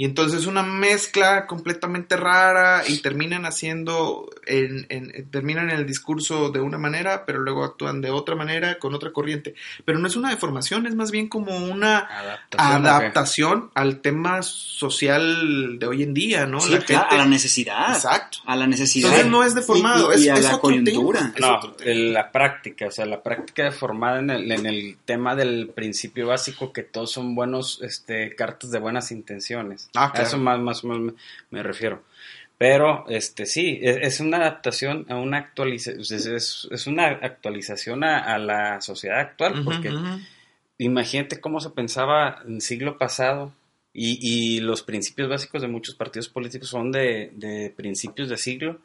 Speaker 1: Y entonces una mezcla completamente rara y terminan haciendo, en, en- terminan en el discurso de una manera, pero luego actúan de otra manera, con otra corriente. Pero no es una deformación, es más bien como una
Speaker 3: adaptación,
Speaker 1: adaptación al tema social de hoy en día, ¿no?
Speaker 2: Sí, claro, a la necesidad.
Speaker 1: Exacto.
Speaker 2: A la necesidad.
Speaker 1: Entonces no es deformado,
Speaker 2: Y- y- y
Speaker 1: es-
Speaker 2: a
Speaker 1: es
Speaker 2: la
Speaker 1: otro
Speaker 2: coyuntura.
Speaker 1: tema. Es
Speaker 3: No, la práctica, o sea, la práctica deformada en el, en el tema del principio básico que todos son buenos, este, cartas de buenas intenciones.
Speaker 1: Ah,
Speaker 3: A
Speaker 1: claro.
Speaker 3: eso más, más o menos me, refiero. Pero, este, sí, es, es una adaptación a una actualización, es, es- una actualización a, a la sociedad actual, porque imagínate cómo se pensaba en el siglo pasado y, y los principios básicos de muchos partidos políticos son de, de principios de siglo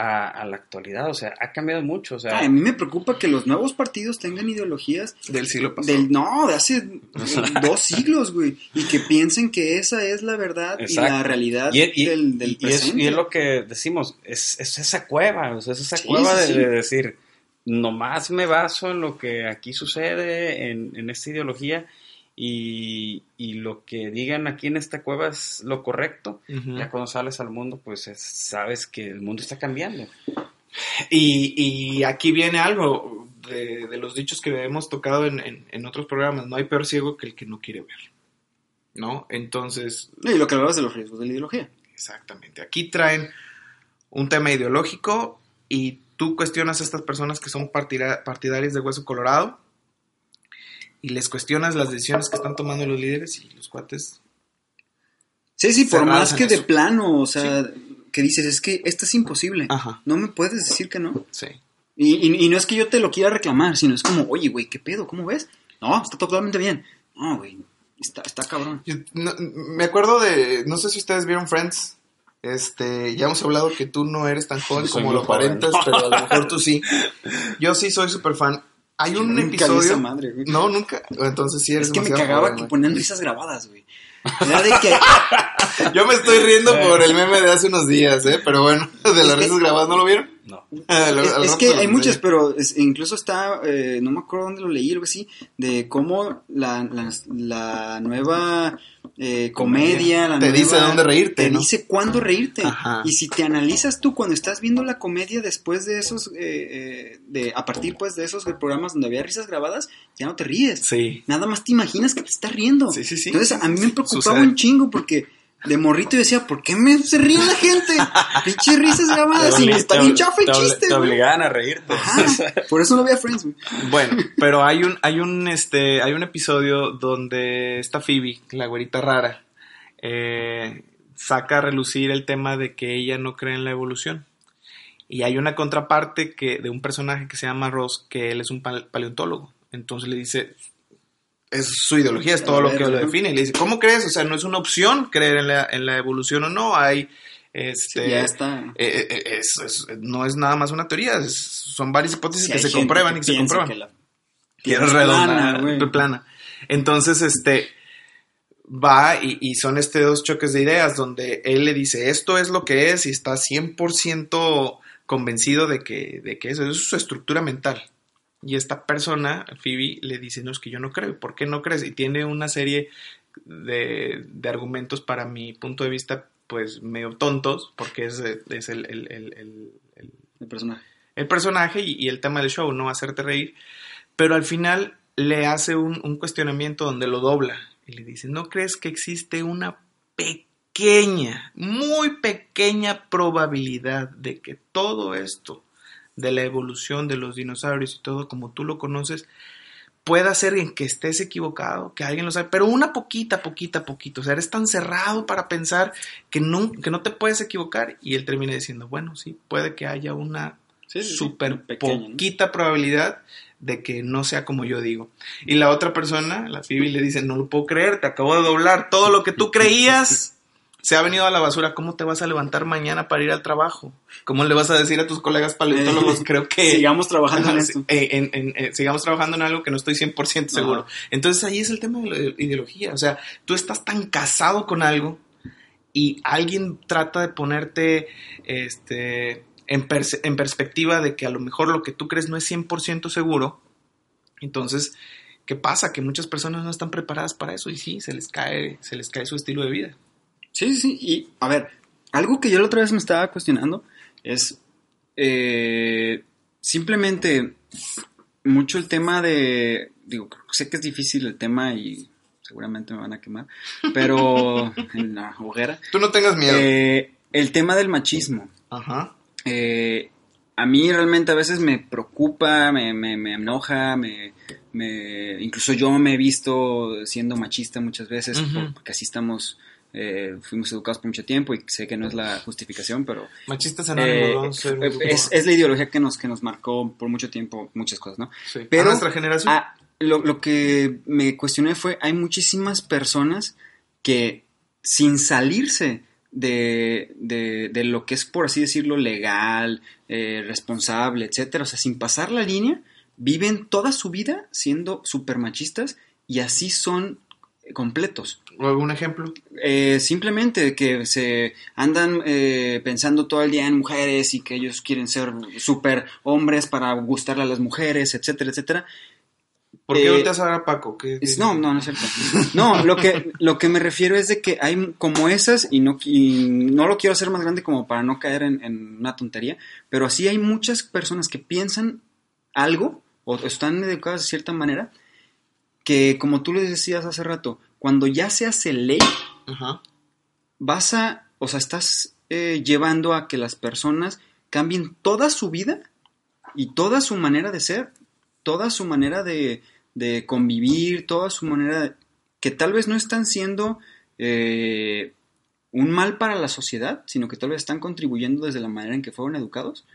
Speaker 3: a, a la actualidad, o sea, ha cambiado mucho, o sea,
Speaker 2: Ay, a mí me preocupa que los nuevos partidos tengan ideologías
Speaker 1: Del siglo pasado.
Speaker 2: del no, de hace [LAUGHS] dos siglos, güey, y que piensen que esa es la verdad y la realidad
Speaker 3: y, y-
Speaker 2: del, del
Speaker 3: y- y es,
Speaker 2: presente.
Speaker 3: y es lo que decimos, es, es esa cueva, o sea, es esa
Speaker 2: Sí,
Speaker 3: cueva
Speaker 2: sí,
Speaker 3: de,
Speaker 2: sí.
Speaker 3: de decir, nomás me baso en lo que aquí sucede, en, en esta ideología, y, y lo que digan aquí en esta cueva es lo correcto. Ya cuando sales al mundo, pues es- sabes que el mundo está cambiando.
Speaker 1: Y, y aquí viene algo de, de los dichos que hemos tocado en, en- en otros programas. No hay peor ciego que el que no quiere ver. ¿No? Entonces,
Speaker 2: Y lo que hablabas de los riesgos de la ideología.
Speaker 1: exactamente. Aquí traen un tema ideológico y tú cuestionas a estas personas que son partida- partidarias de Hueso Colorado y les cuestionas las decisiones que están tomando los líderes y los cuates.
Speaker 2: Sí, sí, por más que de
Speaker 1: eso.
Speaker 2: plano, o sea, que dices, es que esto es imposible.
Speaker 1: Ajá.
Speaker 2: No me puedes decir que no.
Speaker 1: Sí.
Speaker 2: Y, y- y no es que yo te lo quiera reclamar, sino es como, oye, güey, ¿qué pedo? ¿Cómo ves? No, está totalmente bien. No, güey, está, está cabrón.
Speaker 1: Yo no- me acuerdo de, no sé si ustedes vieron Friends. Este, ya hemos hablado que tú no eres tan joven como lo aparentas, pero a lo mejor tú sí. Yo sí soy súper fan. Hay un
Speaker 2: Nunca vi
Speaker 1: episodio.
Speaker 2: esa madre, güey.
Speaker 1: No, nunca. Entonces sí eres
Speaker 2: Es que me cagaba
Speaker 1: joven,
Speaker 2: que
Speaker 1: güey.
Speaker 2: ponían risas grabadas, güey. De que, [LAUGHS]
Speaker 1: Yo me estoy riendo por el meme de hace unos días, ¿eh? Pero bueno, [LAUGHS] de las
Speaker 2: que-
Speaker 1: risas grabadas, ¿no lo vieron?
Speaker 3: No. [LAUGHS]
Speaker 2: Es, que hay muchas, pero es- incluso está, eh, no me acuerdo dónde lo leí, algo así, de cómo la, la, la nueva eh, comedia, la
Speaker 1: Te
Speaker 2: nueva-
Speaker 1: dice dónde reírte,
Speaker 2: te
Speaker 1: ¿no?
Speaker 2: dice cuándo reírte.
Speaker 1: Ajá.
Speaker 2: Y si te analizas tú cuando estás viendo la comedia después de esos, eh, eh, de a partir pues de esos programas donde había risas grabadas, ya no te ríes.
Speaker 1: Sí.
Speaker 2: Nada más te imaginas que te estás riendo.
Speaker 1: Sí, sí, sí.
Speaker 2: Entonces a mí me preocupaba
Speaker 1: Sucede.
Speaker 2: un chingo porque de morrito yo decía, ¿por qué me se ríe la gente? Pinches risas grabadas y está bien chafa el chiste,
Speaker 3: Te obligaban a reírte.
Speaker 2: Ajá, [LAUGHS] por eso no veía Friends, güey.
Speaker 1: Bueno, [LAUGHS] pero hay un, hay un, este, hay un episodio donde esta Phoebe, la güerita rara, eh, saca a relucir el tema de que ella no cree en la evolución. Y hay una contraparte que, de un personaje que se llama Ross, que él es un pal- paleontólogo. Entonces le dice, es su ideología, es todo lo que lo define. Y le dice, ¿cómo crees? O sea, no es una opción creer en la, en la evolución o no. Hay, este,
Speaker 2: ya está.
Speaker 1: eh, eh, es- es- no es nada más una teoría, es- son varias hipótesis
Speaker 2: Sí,
Speaker 1: que se comprueban y que se comprueban.
Speaker 2: que la es
Speaker 1: redonda,
Speaker 2: plana,
Speaker 1: plana. Entonces, este va y, y son este dos choques de ideas donde él le dice esto es lo que es y está 100% convencido de que, de que eso, eso es su estructura mental. Y esta persona, Phoebe, le dice, no, es que yo no creo. ¿Por qué no crees? Y tiene una serie de, de argumentos para mi punto de vista, pues medio tontos, porque es, es el, el- el- el-
Speaker 2: personaje.
Speaker 1: el personaje y, y el tema del show, no hacerte reír, pero al final le hace un, un cuestionamiento donde lo dobla y le dice, ¿no crees que existe una pequeña, muy pequeña probabilidad de que todo esto de la evolución de los dinosaurios y todo como tú lo conoces pueda ser en que estés equivocado, que alguien lo sabe, pero una poquita, poquita, poquito. O sea, eres tan cerrado para pensar que no, que no te puedes equivocar. Y él termina diciendo, bueno, sí, puede que haya una
Speaker 2: Sí, ¿no?
Speaker 1: poquita probabilidad de que no sea como yo digo. Y la otra persona, la Phoebe, le dice, no lo puedo creer, te acabo de doblar todo lo que tú [LAUGHS] creías. Se ha venido a la basura, ¿cómo te vas a levantar mañana para ir al trabajo? ¿Cómo le vas a decir a tus colegas paleontólogos? Creo que...
Speaker 2: Sigamos trabajando en esto.
Speaker 1: eh, en- en- eh, sigamos trabajando en algo que no estoy 100% seguro. Entonces ahí es el tema de la ideología. O sea, tú estás tan casado con algo y alguien trata de ponerte este, en, perse- en perspectiva de que a lo mejor lo que tú crees no es 100% seguro. Entonces, ¿qué pasa? Que muchas personas no están preparadas para eso y sí, se les cae, se les cae su estilo de vida.
Speaker 2: Sí, sí. Y, a ver, algo que yo la otra vez me estaba cuestionando es eh, simplemente mucho el tema de, digo, sé que es difícil el tema y seguramente me van a quemar, pero [LAUGHS] en la hoguera,
Speaker 1: Tú no tengas miedo.
Speaker 2: eh, el tema del machismo.
Speaker 1: Ajá.
Speaker 2: Eh, a mí realmente a veces me preocupa, me, me, me enoja, me, me- incluso yo me he visto siendo machista muchas veces, porque así estamos, eh, fuimos educados por mucho tiempo y sé que no es la justificación, pero
Speaker 1: Machistas
Speaker 2: eh,
Speaker 1: anónimos,
Speaker 2: eh,
Speaker 1: grupo.
Speaker 2: es, es la ideología que nos, que nos marcó por mucho tiempo muchas cosas, ¿no?
Speaker 1: Sí.
Speaker 2: pero-
Speaker 1: a nuestra generación.
Speaker 2: Lo, lo que me cuestioné fue, hay muchísimas personas que sin salirse de, de, de lo que es, por así decirlo, legal, eh, responsable, etcétera, o sea, sin pasar la línea, viven toda su vida siendo super machistas y así son completos.
Speaker 1: ¿Algún ejemplo?
Speaker 2: Eh, simplemente que se andan eh, pensando todo el día en mujeres y que ellos quieren ser super hombres para gustarle a las mujeres, etcétera, etcétera.
Speaker 1: ¿Por qué
Speaker 2: Eh,
Speaker 1: a ver a Paco? ¿Qué-
Speaker 2: Es- no, no, no es cierto. No, lo que, lo que me refiero es de que hay como esas, y no, y no lo quiero hacer más grande como para no caer en, en una tontería, pero así hay muchas personas que piensan algo o están educadas de cierta manera que, como tú le decías hace rato, cuando ya se hace ley,
Speaker 1: Ajá.
Speaker 2: vas a, o sea, estás eh, llevando a que las personas cambien toda su vida y toda su manera de ser, toda su manera de, de convivir, toda su manera de- que tal vez no están siendo eh, un mal para la sociedad, sino que tal vez están contribuyendo desde la manera en que fueron educados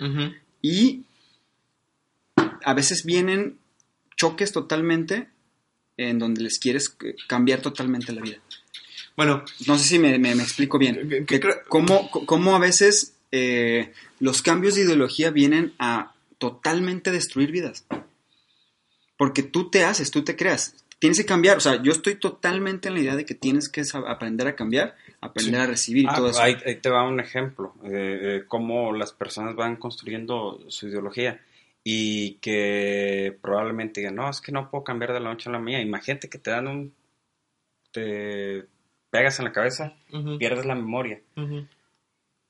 Speaker 2: y a veces vienen choques totalmente en donde les quieres eh, cambiar totalmente la vida.
Speaker 1: Bueno,
Speaker 2: No sé si me, me- me explico bien.
Speaker 1: Que-
Speaker 2: cómo, cómo a veces eh, los cambios de ideología vienen a totalmente destruir vidas. Porque tú te haces, tú te creas. Tienes que cambiar. O sea, yo estoy totalmente en la idea de que tienes que aprender a cambiar, aprender
Speaker 1: Sí.
Speaker 2: a recibir y
Speaker 3: Ah,
Speaker 2: todo eso.
Speaker 3: ahí, ahí te va un ejemplo de, de cómo las personas van construyendo su ideología y que probablemente digan, no, es que no puedo cambiar de la noche a la mañana. Imagínate que te dan un... te pegas en la cabeza, pierdes la memoria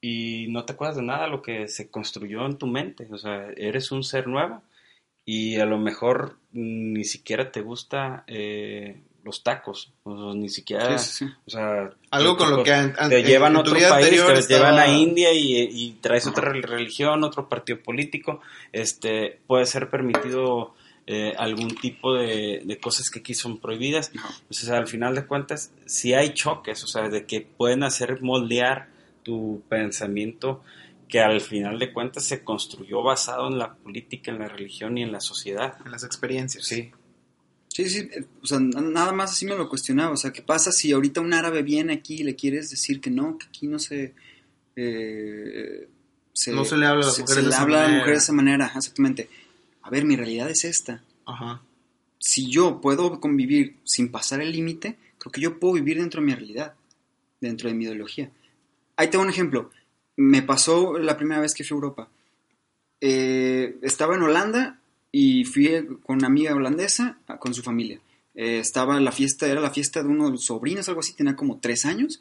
Speaker 3: y no te acuerdas de nada de lo que se construyó en tu mente. O sea, eres un ser nuevo y a lo mejor ni siquiera te gusta eh, los tacos, o ni siquiera...
Speaker 2: Sí, sí, sí.
Speaker 3: O sea,
Speaker 1: Algo con lo que
Speaker 3: te
Speaker 1: en-
Speaker 3: llevan a otro país, te llevan a
Speaker 1: estaba-
Speaker 3: India y, y traes otra rel- religión, otro partido político. Este puede ser permitido eh, algún tipo de, de cosas que aquí son prohibidas. Entonces, al final de cuentas, si hay choques, o sea, de que pueden hacer moldear tu pensamiento que al final de cuentas se construyó basado en la política, en la religión y en la sociedad.
Speaker 1: En las experiencias.
Speaker 3: Sí.
Speaker 2: Sí, sí, eh, o sea, nada más así me lo cuestionaba. O sea, ¿qué pasa si ahorita un árabe viene aquí y le quieres decir que no, que aquí no se. eh,
Speaker 1: No se le habla a las
Speaker 2: se-
Speaker 1: mujeres
Speaker 2: se le habla a las
Speaker 1: manera.
Speaker 2: mujeres de esa manera, exactamente. A ver, mi realidad es esta.
Speaker 1: Ajá.
Speaker 2: Si yo puedo convivir sin pasar el límite, creo que yo puedo vivir dentro de mi realidad, dentro de mi ideología. Ahí tengo un ejemplo. Me pasó la primera vez que fui a Europa. Eh, estaba en Holanda y fui con una amiga holandesa a- con su familia. Eh, estaba la fiesta, era la fiesta de uno de los sobrinos, algo así, tenía como tres años.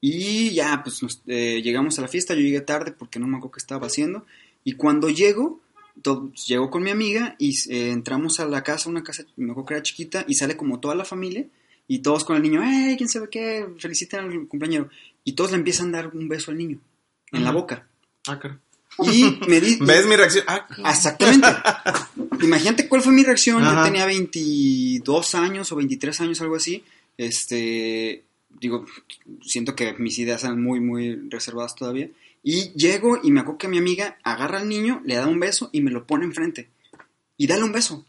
Speaker 2: Y ya, pues nos- eh, llegamos a la fiesta, yo llegué tarde porque no me acuerdo qué estaba haciendo. Y cuando llego, to- llego con mi amiga y eh, entramos a la casa, una casa, me acuerdo que era chiquita, y sale como toda la familia. Y todos con el niño, ¡eh, quién sabe qué! Feliciten al cumpleañero. Y todos le empiezan a dar un beso al niño, en la boca.
Speaker 1: Ah, claro.
Speaker 2: Y me di, [LAUGHS]
Speaker 1: ¿Ves mi reacción? Ah,
Speaker 2: Exactamente. [LAUGHS] Imagínate cuál fue mi reacción.
Speaker 1: Ajá.
Speaker 2: Yo tenía 22 años o 23 años, algo así. Este, digo, siento que mis ideas eran muy, muy reservadas todavía. Y llego y me acuerdo que mi amiga agarra al niño, le da un beso y me lo pone enfrente. Y dale un beso.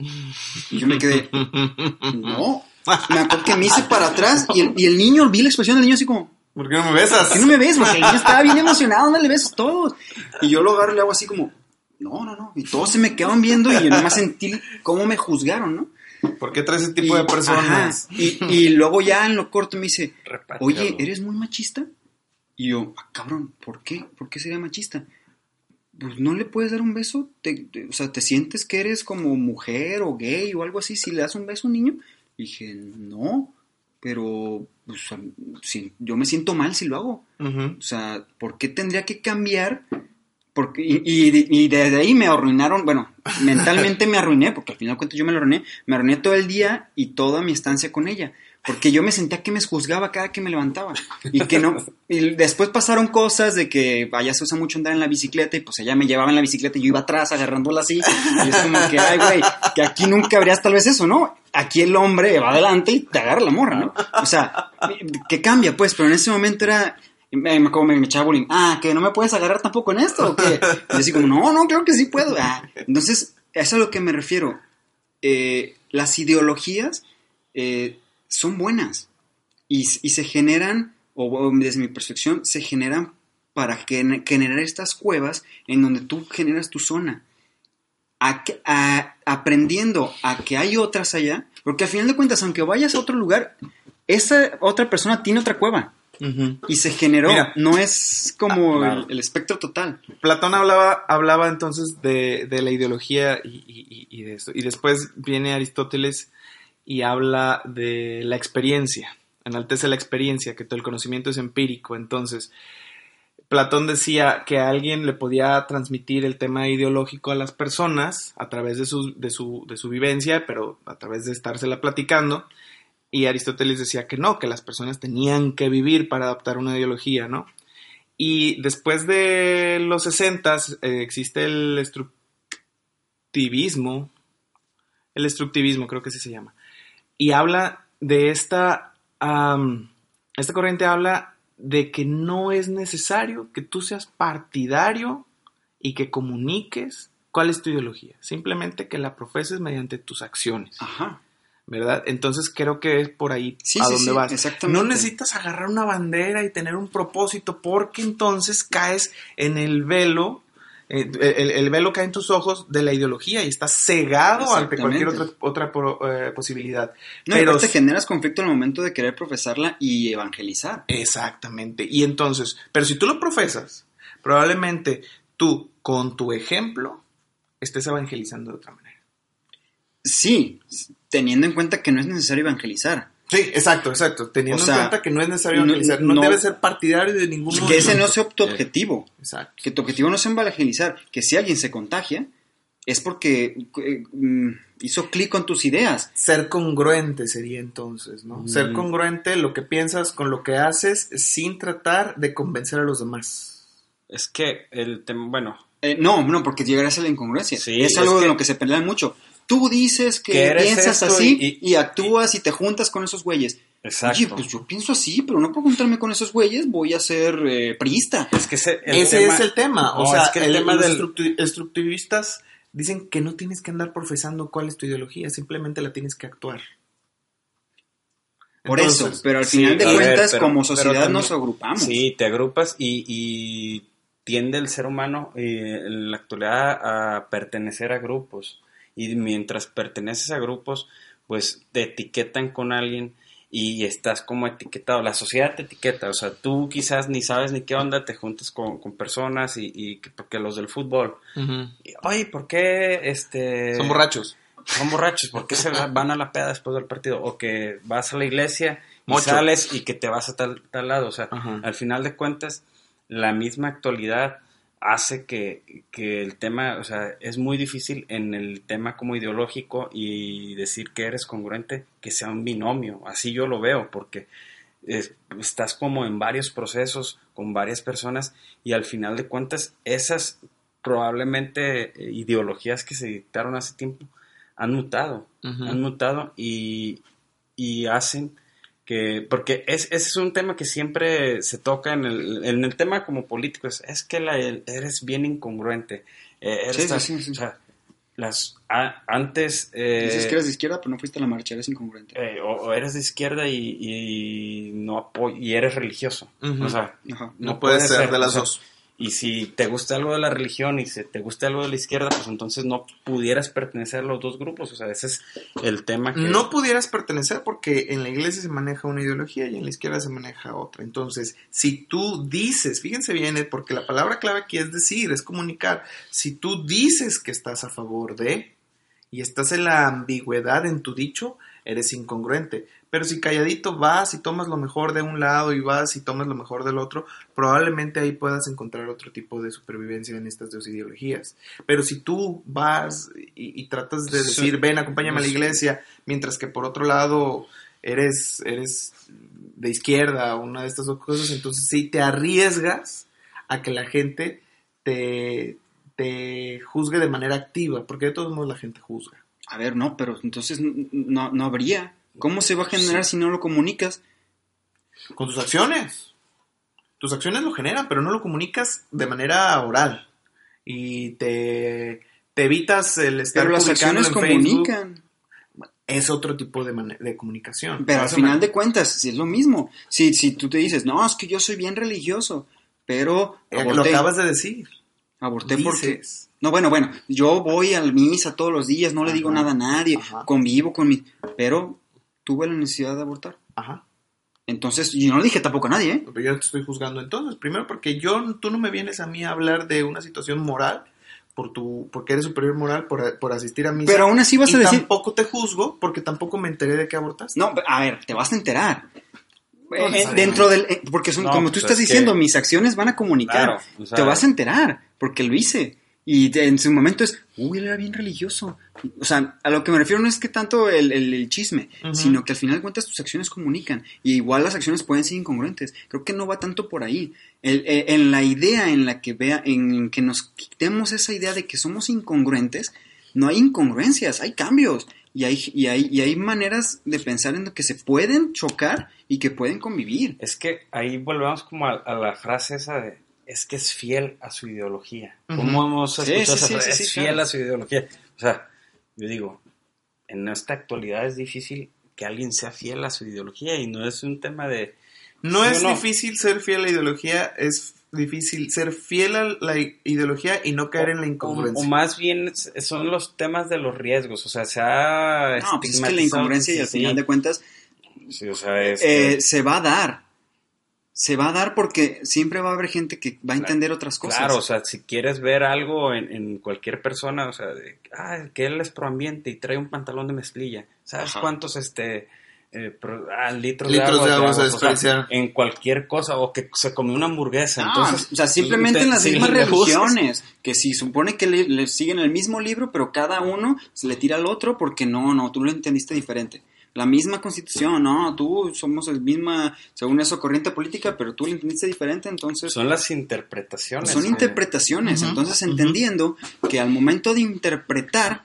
Speaker 2: Y yo me quedé, [LAUGHS] no. Me acuerdo que me hice para atrás y el, y el niño, vi la expresión del niño así como,
Speaker 1: ¿Por qué no me besas?
Speaker 2: ¿Por qué no me ves? Porque niño estaba bien emocionado, dale besos todos. Y yo lo agarro y le hago así como, no, no, no. Y todos se me quedaban viendo y yo nomás sentí cómo me juzgaron, ¿no?
Speaker 1: ¿Por qué traes ese tipo de personas?
Speaker 2: ajá. Y, y luego ya en lo corto me dice, oye, ¿eres muy machista? Y yo, ah, cabrón, ¿por qué? ¿Por qué sería machista? Pues no le puedes dar un beso, te- te- o sea, ¿te sientes que eres como mujer o gay o algo así si le das un beso a un niño? Y dije, no, pero pues, si- yo me siento mal si lo hago. O sea, ¿por qué tendría que cambiar? Porque, y, y- y desde ahí me arruinaron, bueno, mentalmente me arruiné, porque al final de cuentas yo me lo arruiné, me arruiné todo el día y toda mi estancia con ella, porque yo me sentía que me juzgaba cada que me levantaba, y que no, y después pasaron cosas de que allá se usa mucho andar en la bicicleta, y pues ella me llevaba en la bicicleta y yo iba atrás agarrándola así, y es como que, ay, güey, que aquí nunca habrías tal vez eso, ¿no? Aquí el hombre va adelante y te agarra la morra, ¿no? O sea, que cambia, pues, pero en ese momento era, me, como me, echaba bullying. Ah, que no me puedes agarrar tampoco en esto, ¿o qué? Y así como, no, no, creo que sí puedo. Ah. Entonces, eso es a lo que me refiero. Eh, las ideologías eh, son buenas y, y se generan, o, o desde mi percepción, se generan para gen- generar estas cuevas en donde tú generas tu zona. A que- a- aprendiendo a que hay otras allá, porque al final de cuentas, aunque vayas a otro lugar, esa otra persona tiene otra cueva y se generó,
Speaker 1: Mira.
Speaker 2: no es como
Speaker 3: Ah, claro.
Speaker 2: el, el espectro total.
Speaker 1: Platón hablaba, hablaba entonces de, de la ideología y, y- y- y de esto. Y después viene Aristóteles y habla de la experiencia, enaltece la experiencia, que todo el conocimiento es empírico. Entonces, Platón decía que alguien le podía transmitir el tema ideológico a las personas a través de su, de su, de su vivencia, pero a través de estársela platicando. Y Aristóteles decía que no, que las personas tenían que vivir para adaptar una ideología, ¿no? Y después de los 60 eh, existe el estructivismo, el estructivismo creo que así se llama, y habla de esta, esta corriente habla de que no es necesario que tú seas partidario y que comuniques cuál es tu ideología, simplemente que la profeses mediante tus acciones.
Speaker 2: Ajá.
Speaker 1: ¿verdad? Entonces creo que es por ahí
Speaker 2: Sí,
Speaker 1: a
Speaker 2: sí,
Speaker 1: donde
Speaker 2: sí,
Speaker 1: vas.
Speaker 2: exactamente.
Speaker 1: No necesitas agarrar una bandera y tener un propósito, porque entonces caes en el velo, eh, el, el velo cae en tus ojos de la ideología y estás cegado ante cualquier otra,
Speaker 2: Exactamente.
Speaker 1: otra pro- eh, posibilidad.
Speaker 2: No,
Speaker 1: Pero
Speaker 2: aparte generas conflicto en el momento de querer profesarla y evangelizar.
Speaker 1: Exactamente. Y entonces, pero si tú lo profesas, probablemente tú con tu ejemplo estés evangelizando de otra manera.
Speaker 2: Sí, teniendo en cuenta que no es necesario evangelizar.
Speaker 1: Sí, exacto, exacto. Teniendo
Speaker 2: O sea,
Speaker 1: en cuenta que no es necesario
Speaker 2: no-
Speaker 1: evangelizar, no,
Speaker 2: no-
Speaker 1: debes ser partidario de ninguno.
Speaker 2: Que ese no sea tu objetivo.
Speaker 1: Exacto.
Speaker 2: Que tu objetivo no sea evangelizar. Que si alguien se contagia, es porque eh, mm, hizo clic con tus ideas.
Speaker 1: Ser congruente sería entonces, ¿no?
Speaker 3: Mm.
Speaker 1: Ser congruente lo que piensas con lo que haces sin tratar de convencer a los demás.
Speaker 3: Es que el tema, bueno,
Speaker 2: Eh, no, no, porque llegarás a la incongruencia.
Speaker 3: Sí,
Speaker 2: es
Speaker 3: es
Speaker 2: algo de
Speaker 3: que-
Speaker 2: lo que se pelean mucho. Tú dices que, piensas así
Speaker 3: y-
Speaker 2: y, actúas y te juntas con esos güeyes.
Speaker 3: exacto.
Speaker 2: Oye, pues yo pienso así, pero no puedo juntarme con esos güeyes, voy a ser eh, priista.
Speaker 3: es que ese, el
Speaker 1: Ese
Speaker 3: tema-
Speaker 1: es el tema. O
Speaker 3: No,
Speaker 1: sea,
Speaker 3: es que el
Speaker 1: el-
Speaker 3: tema
Speaker 1: los
Speaker 3: del-
Speaker 1: estructivistas dicen que no tienes que andar profesando cuál es tu ideología, simplemente la tienes que actuar.
Speaker 2: Por
Speaker 1: Entonces,
Speaker 2: eso, pero al
Speaker 3: sí,
Speaker 2: final de
Speaker 3: ver,
Speaker 2: cuentas,
Speaker 3: pero-
Speaker 2: como sociedad
Speaker 3: también-
Speaker 2: nos agrupamos.
Speaker 3: Sí, te agrupas y, y tiende el ser humano eh, en la actualidad a pertenecer a grupos. Y mientras perteneces a grupos, pues te etiquetan con alguien y estás como etiquetado. La sociedad te etiqueta, o sea, tú quizás ni sabes ni qué onda, te juntas con, con personas y, y que- porque los del fútbol. Y, Oye, ¿por qué este,
Speaker 1: Son borrachos.
Speaker 3: son borrachos, ¿por qué se va- van a la peda después del partido? O que vas a la iglesia y sales y que te vas a tal, tal lado. O sea, al final de cuentas, la misma actualidad hace que, que el tema, o sea, es muy difícil en el tema como ideológico y decir que eres congruente, que sea un binomio. Así yo lo veo, porque es- estás como en varios procesos con varias personas y al final de cuentas esas probablemente eh, ideologías que se dictaron hace tiempo han mutado, han mutado y, y hacen que, porque es, ese es un tema que siempre se toca en el, en el tema como político, es, es que la, eres bien incongruente, eh, eres
Speaker 2: Sí, sí,
Speaker 3: tan-
Speaker 2: sí, sí.
Speaker 3: o sea, las, a- antes... eh,
Speaker 2: Dices que eres de izquierda, pero no fuiste a la marcha, eres incongruente.
Speaker 3: eh, o, o eres de izquierda y, y no apoy- y eres religioso. O sea,
Speaker 2: Ajá.
Speaker 1: No, puede ser, de
Speaker 3: o
Speaker 1: las
Speaker 3: sea,
Speaker 1: dos.
Speaker 3: Y si te gusta algo de la religión y si te gusta algo de la izquierda, pues entonces no pudieras pertenecer a los dos grupos. O sea, ese es el tema que...
Speaker 1: No pudieras pertenecer porque en la iglesia se maneja una ideología y en la izquierda se maneja otra. Entonces, si tú dices, fíjense bien, eh, porque la palabra clave aquí es decir, es comunicar. Si tú dices que estás a favor de y estás en la ambigüedad en tu dicho, eres incongruente. Pero si calladito vas y tomas lo mejor de un lado y vas y tomas lo mejor del otro, probablemente ahí puedas encontrar otro tipo de supervivencia en estas dos ideologías. Pero si tú vas y, y tratas de decir, ven, acompáñame a la iglesia, mientras que por otro lado eres, eres de izquierda o una de estas dos cosas, entonces sí te arriesgas a que la gente te, te juzgue de manera activa, porque de todos modos la gente juzga.
Speaker 2: A ver, no, pero entonces no, no habría. ¿Cómo se va a generar si no lo comunicas?
Speaker 1: Con tus acciones. Tus acciones lo generan, pero no lo comunicas de manera oral. Y te, te evitas el estar
Speaker 2: Pero las acciones
Speaker 1: en Facebook.
Speaker 2: comunican.
Speaker 1: Es otro tipo de, de comunicación.
Speaker 2: Pero al final de cuentas, sí es lo mismo. Si, si tú te dices, no, es que yo soy bien religioso, pero
Speaker 1: Eh, Lo
Speaker 2: aborté,
Speaker 1: acabas de decir.
Speaker 2: aborté porque...
Speaker 1: Dices.
Speaker 2: No, bueno, bueno, yo voy a misa todos los días, no le digo nada a nadie,
Speaker 1: ajá.
Speaker 2: convivo con mi... Pero tuve la necesidad de abortar.
Speaker 1: Ajá.
Speaker 2: Entonces, yo no le dije tampoco a nadie, ¿eh?
Speaker 1: Pero yo te estoy juzgando entonces. Primero porque yo, tú no me vienes a mí a hablar de una situación moral por tu, porque eres superior moral por, por asistir a misa.
Speaker 2: Pero aún así vas
Speaker 1: y
Speaker 2: a decir...
Speaker 1: tampoco te juzgo porque tampoco me enteré de que abortaste.
Speaker 2: No, a ver, te vas a enterar. Eh, dentro del eh, porque son
Speaker 3: No,
Speaker 2: como
Speaker 3: pues
Speaker 2: tú
Speaker 3: es
Speaker 2: estás
Speaker 3: que-
Speaker 2: diciendo mis acciones van a comunicar
Speaker 3: Claro,
Speaker 2: te vas a enterar porque lo hice y en su momento es uy él era bien religioso o sea a lo que me refiero no es que tanto el, el- el chisme sino que al final de cuentas tus acciones comunican. Y igual las acciones pueden ser incongruentes. Creo que no va tanto por ahí. El- eh, en la idea en la que vea en que nos quitemos esa idea de que somos incongruentes no hay incongruencias hay cambios. Y hay, y hay, y hay maneras de pensar en lo que se pueden chocar y que pueden convivir.
Speaker 3: Es que ahí volvemos como a, a la frase esa de es que es fiel a su ideología. ¿Cómo hemos escuchado
Speaker 2: sí,
Speaker 3: esa
Speaker 2: sí,
Speaker 3: frase?
Speaker 2: sí,
Speaker 3: es
Speaker 2: sí,
Speaker 3: fiel
Speaker 2: claro.
Speaker 3: a su ideología. O sea, yo digo, en esta actualidad es difícil que alguien sea fiel a su ideología y no es un tema de...
Speaker 1: No
Speaker 3: Sí
Speaker 1: es
Speaker 3: no.
Speaker 1: difícil ser fiel a la ideología, es difícil ser fiel a la ideología y no caer en la incongruencia.
Speaker 3: o más bien son los temas de los riesgos. O sea, se ha...
Speaker 2: No, pues es que la incongruencia y al
Speaker 3: sí,
Speaker 2: final de cuentas
Speaker 3: Sí, o sea, es...
Speaker 2: eh,
Speaker 3: que-
Speaker 2: se va a dar. Se va a dar porque siempre va a haber gente que va a entender otras cosas.
Speaker 3: Claro, o sea, si quieres ver algo en, en cualquier persona, o sea, de, ah, que él es proambiente y trae un pantalón de mezclilla, ¿sabes
Speaker 2: Ajá.
Speaker 3: cuántos, este, eh, pro- ah, litros,
Speaker 1: Litros de agua se
Speaker 3: o sea,
Speaker 1: desperdiciaron.
Speaker 3: en cualquier cosa, o que se comió una hamburguesa,
Speaker 2: No,
Speaker 3: entonces...
Speaker 2: o sea, simplemente
Speaker 3: te-
Speaker 2: en las
Speaker 3: si
Speaker 2: mismas religiones, que si supone que le, le siguen el mismo libro, pero cada uno se le tira al otro porque no, no, tú lo entendiste diferente. La misma constitución, no, tú somos el misma, según eso, corriente política, pero tú lo entendiste diferente, entonces
Speaker 3: Son las interpretaciones.
Speaker 2: son
Speaker 3: eh,
Speaker 2: interpretaciones. Entonces, entendiendo que al momento de interpretar,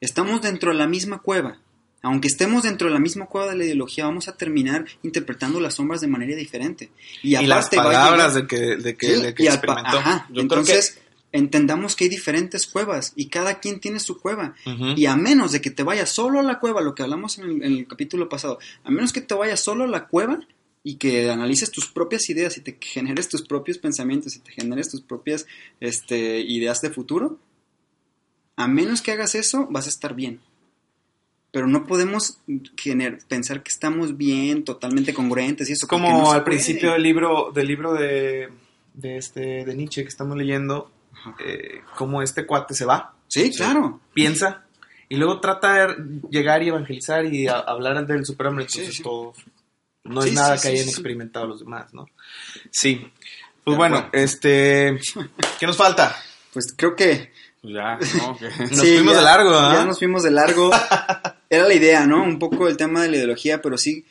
Speaker 2: estamos dentro de la misma cueva. Aunque estemos dentro de la misma cueva de la ideología, vamos a terminar interpretando las sombras de manera diferente. Y,
Speaker 1: y las
Speaker 2: aparte va a llegar-
Speaker 1: palabras de que, de que,
Speaker 2: Sí,
Speaker 1: de que
Speaker 2: y
Speaker 1: experimentó.
Speaker 2: ajá,
Speaker 3: Yo creo
Speaker 2: entonces entendamos que hay diferentes cuevas y cada quien tiene su cueva. Y a menos de que te vayas solo a la cueva, lo que hablamos en el, en el capítulo pasado, a menos que te vayas solo a la cueva y que analices tus propias ideas y te generes tus propios pensamientos y te generes tus propias este, ideas de futuro, a menos que hagas eso, vas a estar bien. Pero no podemos gener- pensar que estamos bien, totalmente congruentes y eso.
Speaker 1: Como
Speaker 2: no
Speaker 1: al
Speaker 2: puede.
Speaker 1: principio del libro, del libro de, de este de Nietzsche que estamos leyendo. Eh, cómo este cuate se va,
Speaker 2: Sí, claro.
Speaker 1: piensa y luego trata de llegar y evangelizar y a- hablar del superhombre. Entonces
Speaker 2: sí.
Speaker 1: todo no
Speaker 2: Sí,
Speaker 1: es nada
Speaker 2: sí,
Speaker 1: que
Speaker 2: sí,
Speaker 1: hayan
Speaker 2: sí.
Speaker 1: experimentado los demás, ¿no? Sí. Pues bueno, este, ¿qué nos falta?
Speaker 2: Pues creo que
Speaker 3: Pues ya, ¿no? Que- [LAUGHS]
Speaker 1: Nos fuimos
Speaker 2: ya-
Speaker 1: de largo, ¿ah?
Speaker 2: Ya nos fuimos de largo. [LAUGHS] Era la idea, ¿no? Un poco el tema de la ideología, pero sí,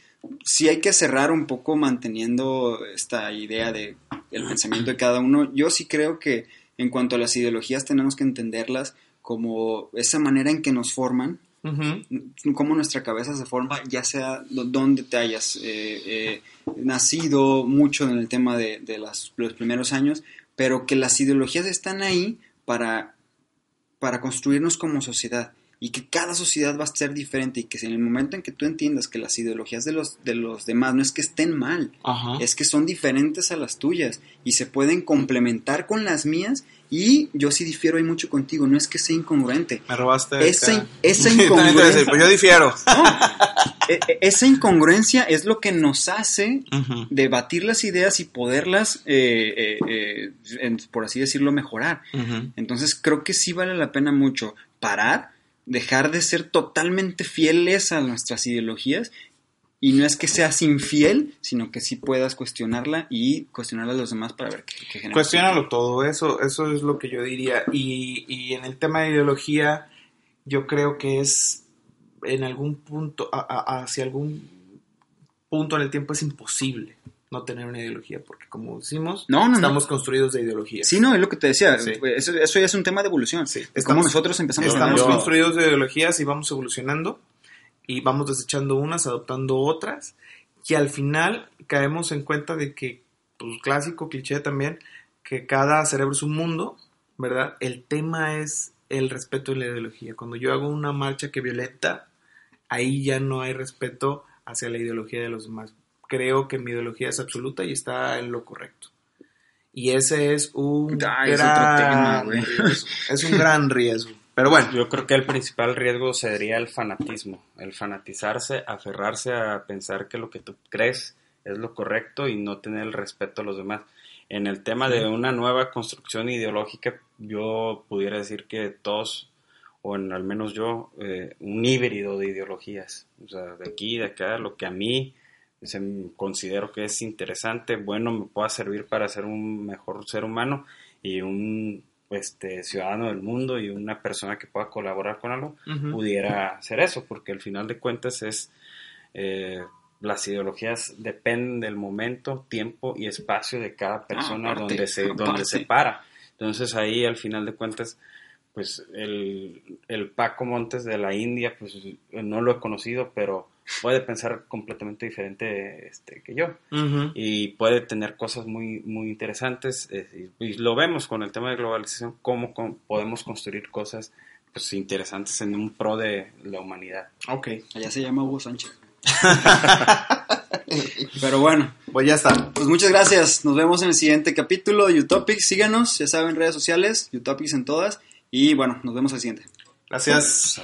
Speaker 2: sí hay que cerrar un poco manteniendo esta idea de el pensamiento de cada uno. Yo sí creo que en cuanto a las ideologías tenemos que entenderlas como esa manera en que nos forman,
Speaker 1: Ujú.
Speaker 2: cómo nuestra cabeza se forma, ya sea do- donde te hayas eh, eh, nacido mucho en el tema de, de las- los primeros años, pero que las ideologías están ahí para, para construirnos como sociedad y que cada sociedad va a ser diferente y que en el momento en que tú entiendas que las ideologías de los, de los demás no es que estén mal,
Speaker 1: Ajá.
Speaker 2: es que son diferentes a las tuyas y se pueden complementar con las mías y yo sí difiero ahí mucho contigo, no es que sea incongruente,
Speaker 1: Me robaste.
Speaker 2: Esa- [LAUGHS] esa
Speaker 1: También te voy a decir,
Speaker 2: incongruencia.
Speaker 1: pues yo difiero. [LAUGHS]
Speaker 2: E- e- esa incongruencia es lo que nos hace debatir las ideas y poderlas, eh, eh, eh, por así decirlo, mejorar. Entonces creo que sí vale la pena mucho parar, dejar de ser totalmente fieles a nuestras ideologías y no es que seas infiel, sino que sí puedas cuestionarla y cuestionarla a los demás para ver qué, qué.
Speaker 1: Cuestiónalo todo, eso, eso es lo que yo diría. Y, y en el tema de ideología, yo creo que es en algún punto, a- hacia algún punto en el tiempo es imposible no tener una ideología, porque como decimos,
Speaker 2: No, no, no.
Speaker 1: estamos construidos de ideologías.
Speaker 2: Sí, no, es lo que te decía.
Speaker 1: Sí.
Speaker 2: Eso, eso ya es un tema de evolución.
Speaker 1: Sí,
Speaker 2: Es como
Speaker 1: estamos-
Speaker 2: nosotros empezamos
Speaker 1: Estamos
Speaker 3: Yo-
Speaker 1: construidos de ideologías y vamos evolucionando y vamos desechando unas, adoptando otras y al final caemos en cuenta de que, pues clásico cliché también, que cada cerebro es un mundo, ¿verdad? El tema es el respeto y la ideología. Cuando yo hago una marcha que violenta, ahí ya no hay respeto hacia la ideología de los demás. Creo que mi ideología es absoluta y está en lo correcto. Y ese es un
Speaker 2: es
Speaker 1: gran
Speaker 2: otro tema,
Speaker 1: riesgo. Es un gran riesgo. Pero bueno,
Speaker 3: Yo creo que el principal riesgo sería el fanatismo, el fanatizarse, aferrarse a pensar que lo que tú crees es lo correcto y no tener el respeto a los demás. En el tema de una nueva construcción ideológica, yo pudiera decir que todos, o en, al menos yo, eh, un híbrido de ideologías, o sea, de aquí, de acá, lo que a mí se, considero que es interesante, bueno, me pueda servir para ser un mejor ser humano y un este, ciudadano del mundo y una persona que pueda colaborar con algo, pudiera hacer eso, porque al final de cuentas es, eh, las ideologías dependen del momento, tiempo y espacio de cada ah, persona donde, se, donde se para. Entonces ahí al final de cuentas, pues el, el Paco Montes de la India, pues no lo he conocido, pero puede pensar completamente diferente este, que yo. Y puede tener cosas muy muy interesantes eh, y, lo vemos con el tema de globalización cómo podemos construir cosas pues interesantes en un pro de la humanidad.
Speaker 2: Ok. Allá se llama Hugo Sánchez. [LAUGHS] Pero bueno.
Speaker 1: Pues ya está.
Speaker 2: Pues muchas gracias. Nos vemos en el siguiente capítulo de Utopics síganos ya saben redes sociales Utopics en todas. Y bueno nos vemos al siguiente.
Speaker 1: Gracias